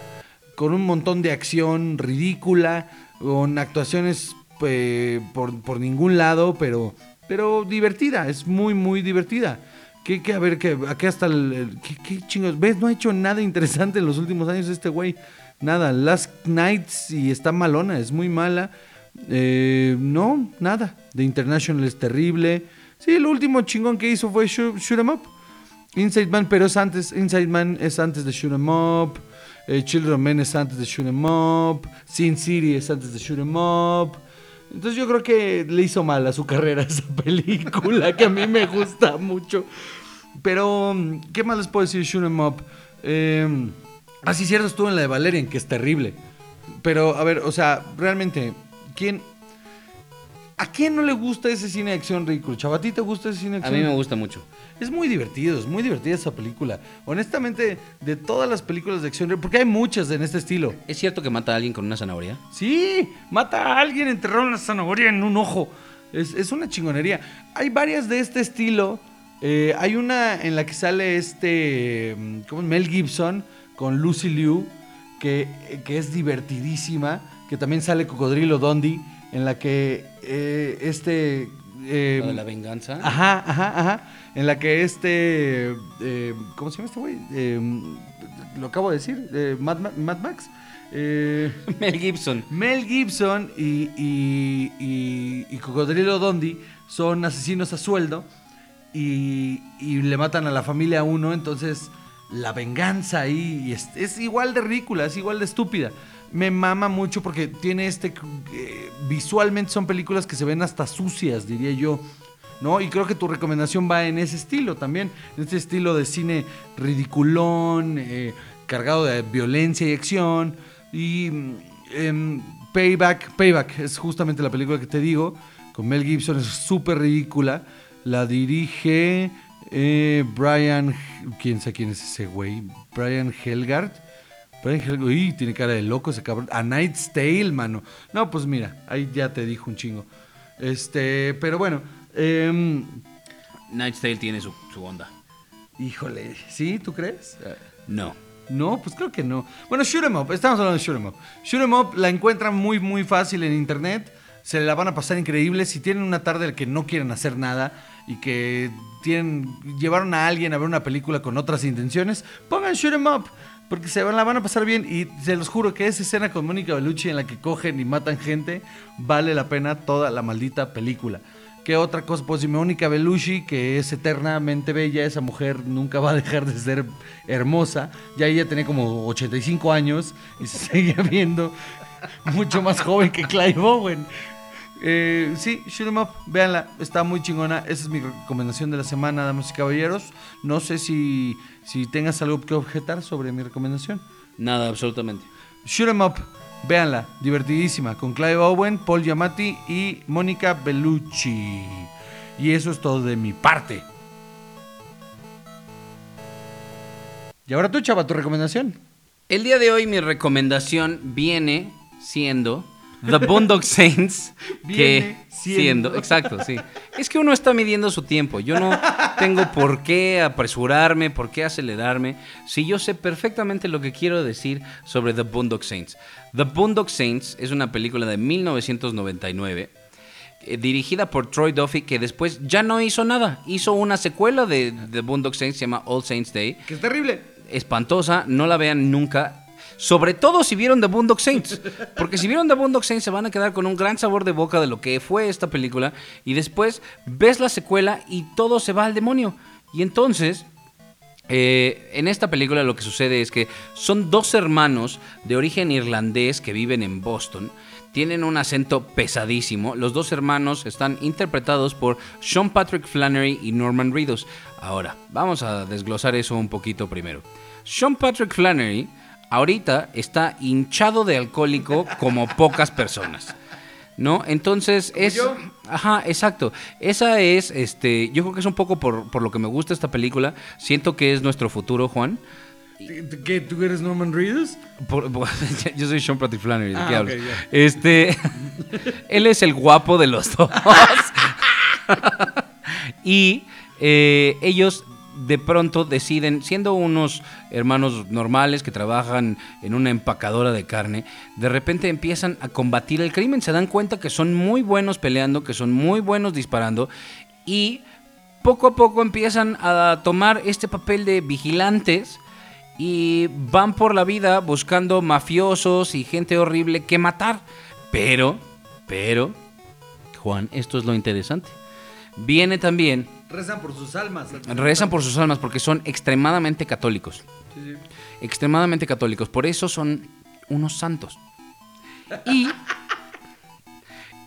con un montón de acción ridícula, con actuaciones eh, por, por ningún lado, pero, pero divertida, es muy, muy divertida. Que, que, a ver, que aquí hasta el. ¿qué, qué chingos? ¿Ves? No ha hecho nada interesante en los últimos años este güey. Nada. Last Nights y está malona, es muy mala. Eh, no, nada. The International es terrible. Sí, el último chingón que hizo fue Shoot, Shoot 'em Up. Inside Man, pero es antes. Inside Man es antes de Shoot 'em Up. Eh, Children Men es antes de Shoot 'em Up. Sin City es antes de Shoot 'em Up. Entonces yo creo que le hizo mal a su carrera esa película, que a mí me gusta mucho. Pero, mm, ¿qué más les puedo decir? Shoot 'em Up. Eh, ah, sí, cierto, estuvo en la de Valerian, que es terrible. Pero, a ver, o sea, realmente, ¿quién...? ¿A quién no le gusta ese cine de acción ridículo? Chava, ¿a ti te gusta ese cine de A acción? mí me gusta mucho. Es muy divertido, es muy divertida esa película. Honestamente, de todas las películas de acción, porque hay muchas en este estilo. ¿Es cierto que mata a alguien con una zanahoria? Sí, mata a alguien enterrado una zanahoria en un ojo. Es, es una chingonería. Hay varias de este estilo. Eh, hay una en la que sale este. mm, ¿Cómo? es? Mel Gibson con Lucy Liu, que, que es divertidísima. Que también sale Cocodrilo Dondi, en la que eh, este. eh, de la venganza. Ajá, ajá, ajá. En la que este. eh, ¿Cómo se llama este güey? Eh, lo acabo de decir. Mad, Ma- Mad Max. Eh, Mel Gibson. Mel Gibson y, y, y- y Cocodrilo Dondi son asesinos a sueldo y, y le matan a la familia a uno, entonces la venganza ahí y es, es igual de ridícula, es igual de estúpida. Me mama mucho porque tiene este... eh, visualmente son películas que se ven hasta sucias, diría yo. ¿no? Y creo que tu recomendación va en ese estilo también, en ese estilo de cine ridiculón, eh, cargado de violencia y acción. Y mm, em, Payback, Payback es justamente la película que te digo, con Mel Gibson, es súper ridícula. La dirige eh, Brian, quién sabe quién es ese güey, Brian Helgard. Brian Helgard, uy, tiene cara de loco ese cabrón. A Night's Tale, mano. No, pues mira, ahí ya te dijo un chingo. Este, pero bueno, em, Night's Tale tiene su, su onda. híjole, ¿sí? ¿Tú crees? No. No, pues creo que no. Bueno, Shoot 'em Up, estamos hablando de Shoot 'em Up. Shoot 'em Up la encuentran muy, muy fácil en internet. Se la van a pasar increíble. Si tienen una tarde en la que no quieren hacer nada y que tienen, llevaron a alguien a ver una película con otras intenciones, pongan Shoot 'em Up. Porque se la van a pasar bien y se los juro que esa escena con Mónica Bellucci en la que cogen y matan gente vale la pena toda la maldita película. ¿Qué otra cosa? Pues Mónica Bellucci, que es eternamente bella, esa mujer nunca va a dejar de ser hermosa. Ya ella tenía como 85 años y se seguía viendo mucho más joven que Clive Owen. Eh, sí, Shoot 'em Up, véanla, está muy chingona. Esa es mi recomendación de la semana, damas y caballeros. No sé si, si tengas algo que objetar sobre mi recomendación. Nada, absolutamente. Shoot 'em Up, véanla, divertidísima, con Clive Owen, Paul Giamatti y Mónica Bellucci. Y eso es todo de mi parte. Y ahora tú, chava, tu recomendación. El día de hoy mi recomendación viene siendo The Boondock Saints. Viene que siendo. siendo. Exacto, sí. Es que uno está midiendo su tiempo. Yo no tengo por qué apresurarme, por qué acelerarme. Si yo sé perfectamente lo que quiero decir sobre The Boondock Saints. The Boondock Saints es una película de 1999 eh, dirigida por Troy Duffy, que después ya no hizo nada. Hizo una secuela de The Boondock Saints, se llama All Saints Day Que es terrible. espantosa, no la vean nunca. Sobre todo si vieron The Boondock Saints. Porque si vieron The Boondock Saints se van a quedar con un gran sabor de boca de lo que fue esta película. Y después ves la secuela y todo se va al demonio. Y entonces, eh, en esta película lo que sucede es que son dos hermanos de origen irlandés que viven en Boston. Tienen un acento pesadísimo. Los dos hermanos están interpretados por Sean Patrick Flannery y Norman Reedus. Ahora, vamos a desglosar eso un poquito primero. Sean Patrick Flannery ahorita está hinchado de alcohólico como pocas personas. ¿No? Entonces es. yo? Ajá, exacto. Esa es, este, yo creo que es un poco por, por lo que me gusta esta película. Siento que es nuestro futuro, Juan. ¿Qué? ¿Tú eres Norman Reedus? Por- por- yo soy Sean Patrick Flannery, ¿de Ah, qué hablas? Este, él es el guapo de los dos. y eh, ellos de pronto deciden, siendo unos hermanos normales que trabajan en una empacadora de carne, de repente empiezan a combatir el crimen, se dan cuenta que son muy buenos peleando, que son muy buenos disparando y poco a poco empiezan a tomar este papel de vigilantes y van por la vida buscando mafiosos y gente horrible que matar. Pero, pero, Juan, esto es lo interesante. Viene también, Rezan por sus almas. rezan por sus almas porque son extremadamente católicos. Sí, sí. Extremadamente católicos. Por eso son unos santos. Y,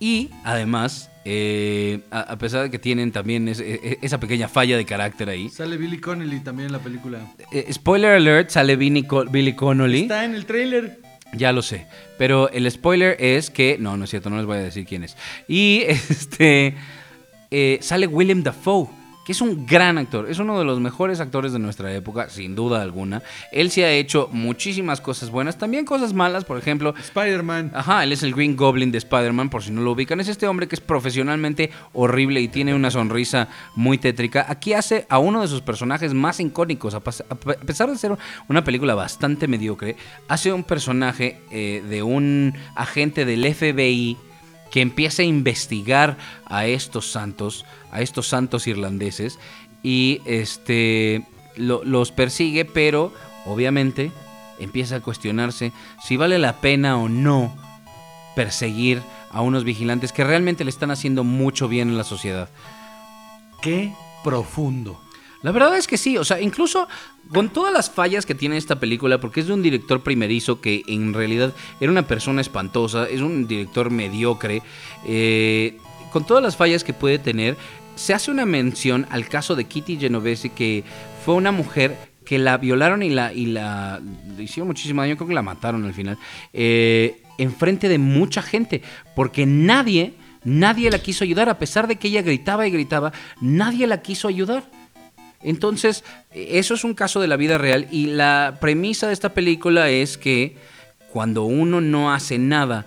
y además, eh, a, a pesar de que tienen también es- e- esa pequeña falla de carácter ahí. Sale Billy Connelly también en la película. eh, spoiler alert, sale Billy, Billy Connolly. Está en el tráiler. Ya lo sé. Pero el spoiler es que. No, no es cierto, no les voy a decir quién es. Y este. eh, sale William Dafoe, que es un gran actor. Es uno de los mejores actores de nuestra época, sin duda alguna. Él sí ha hecho muchísimas cosas buenas, también cosas malas, por ejemplo. Spider-Man. Ajá, él es el Green Goblin de Spider-Man, por si no lo ubican. Es este hombre que es profesionalmente horrible y tiene una sonrisa muy tétrica. Aquí hace a uno de sus personajes más icónicos. A, pesar de ser una película bastante mediocre, hace un personaje eh, de un agente del FBI que empieza a investigar a estos santos, a estos santos irlandeses, y este lo- los persigue, pero obviamente empieza a cuestionarse si vale la pena o no perseguir a unos vigilantes que realmente le están haciendo mucho bien en la sociedad. Qué profundo. La verdad es que sí, o sea, incluso con todas las fallas que tiene esta película, porque es de un director primerizo que en realidad era una persona espantosa, es un director mediocre, eh, con todas las fallas que puede tener, se hace una mención al caso de Kitty Genovese, que fue una mujer que la violaron y la, y la le hicieron muchísimo daño, creo que la mataron al final, eh, enfrente de mucha gente, porque nadie, nadie la quiso ayudar, a pesar de que ella gritaba y gritaba, nadie la quiso ayudar. Entonces, eso es un caso de la vida real y la premisa de esta película es que cuando uno no hace nada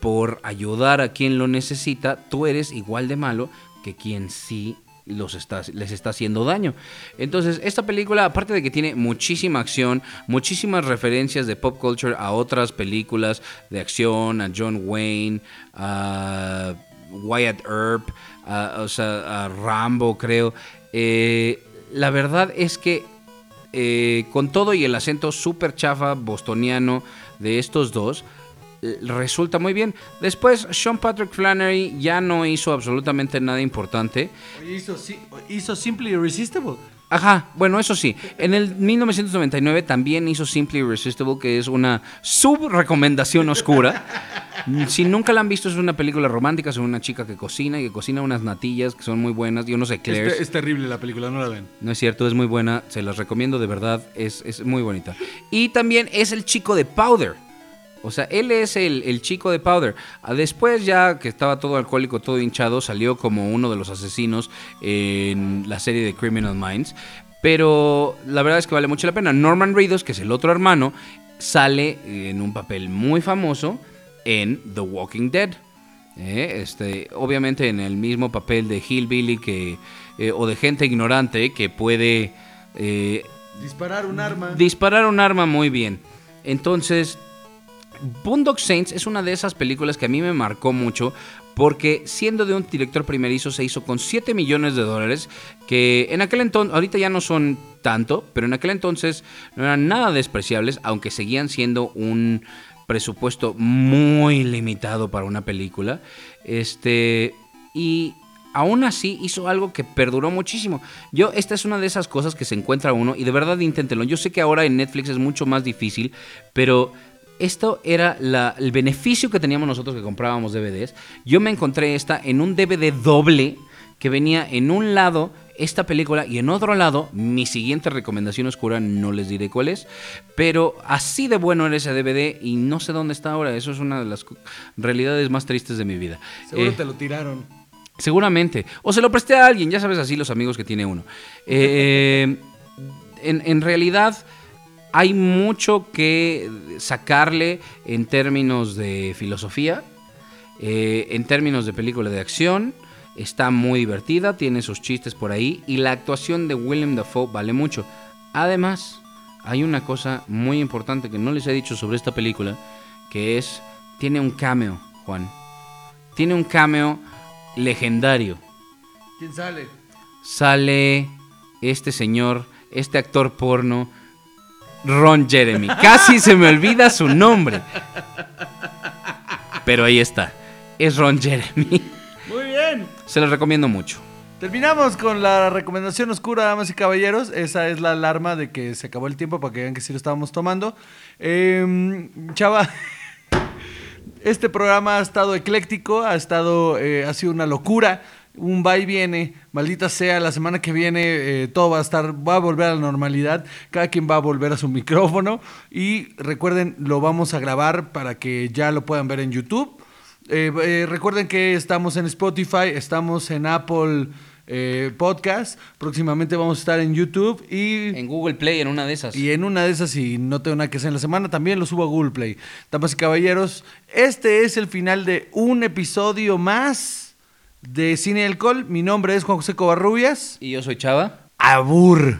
por ayudar a quien lo necesita, tú eres igual de malo que quien sí los está, les está haciendo daño. Entonces, esta película, aparte de que tiene muchísima acción, muchísimas referencias de pop culture a otras películas de acción, a John Wayne, a Wyatt Earp, a, o sea, a Rambo, creo. Eh, la verdad es que eh, con todo y el acento súper chafa bostoniano de estos dos, eh, resulta muy bien. Después, Sean Patrick Flannery ya no hizo absolutamente nada importante. Hizo, hizo Irresistible. Ajá, bueno, eso sí. En el 1999 también hizo Simply Irresistible, que es una sub-recomendación oscura. si nunca la han visto, es una película romántica sobre una chica que cocina y que cocina unas natillas que son muy buenas y unos Es, eclairs. te- es terrible la película, no la ven. No es cierto, es muy buena, se las recomiendo de verdad, es, es muy bonita. Y también es el chico de Powder. O sea, él es el, el chico de Powder. Ah, Después ya que estaba todo alcohólico, todo hinchado, salió como uno de los asesinos en la serie de Criminal Minds. Pero la verdad es que vale mucho la pena. Norman Reedus, que es el otro hermano, sale en un papel muy famoso en The Walking Dead. Eh, este, obviamente en el mismo papel de Hillbilly que, eh, o de gente ignorante que puede eh, Disparar un arma. disparar un arma muy bien. Entonces, Boondock Saints es una de esas películas que a mí me marcó mucho porque siendo de un director primerizo se hizo con 7 millones de dólares que en aquel entonces, ahorita ya no son tanto, pero en aquel entonces no eran nada despreciables, aunque seguían siendo un presupuesto muy limitado para una película. Este, y aún así hizo algo que perduró muchísimo. Yo, esta es una de esas cosas que se encuentra uno y de verdad inténtenlo. Yo sé que ahora en Netflix es mucho más difícil, pero esto era la- el beneficio que teníamos nosotros que comprábamos DVDs. Yo me encontré esta en un DVD doble que venía en un lado esta película y en otro lado mi siguiente recomendación oscura, no les diré cuál es, pero así de bueno era ese DVD y no sé dónde está ahora. Eso es una de las realidades más tristes de mi vida. Seguro Eh, te lo tiraron. Seguramente. O se lo presté a alguien, ya sabes así los amigos que tiene uno. Eh, en, en realidad hay mucho que sacarle en términos de filosofía, eh, en términos de película de acción. Está muy divertida, tiene sus chistes por ahí y la actuación de William Dafoe vale mucho. Además, hay una cosa muy importante que no les he dicho sobre esta película, que es, tiene un cameo, Juan. Tiene un cameo legendario. ¿Quién sale? Sale este señor, este actor porno, Ron Jeremy. Casi se me olvida su nombre. Pero ahí está. Es Ron Jeremy. Muy bien. Se los recomiendo mucho. Terminamos con la recomendación oscura, damas y caballeros. Esa es la alarma de que se acabó el tiempo para que vean que sí lo estábamos tomando. Eh, chava, este programa ha estado ecléctico, ha estado, eh, ha sido una locura. Un va y viene, maldita sea, la semana que viene eh, todo va a estar, va a volver a la normalidad, cada quien va a volver a su micrófono y recuerden, lo vamos a grabar para que ya lo puedan ver en YouTube. Eh, eh, recuerden que estamos en Spotify, estamos en Apple eh, Podcast, próximamente vamos a estar en YouTube y En Google Play, en una de esas. y en una de esas, si no tengo nada que hacer en la semana, también lo subo a Google Play. Damas y caballeros, este es el final de un episodio más de Cine y Alcohol. Mi nombre es Juan José Covarrubias. Y yo soy Chava. Abur.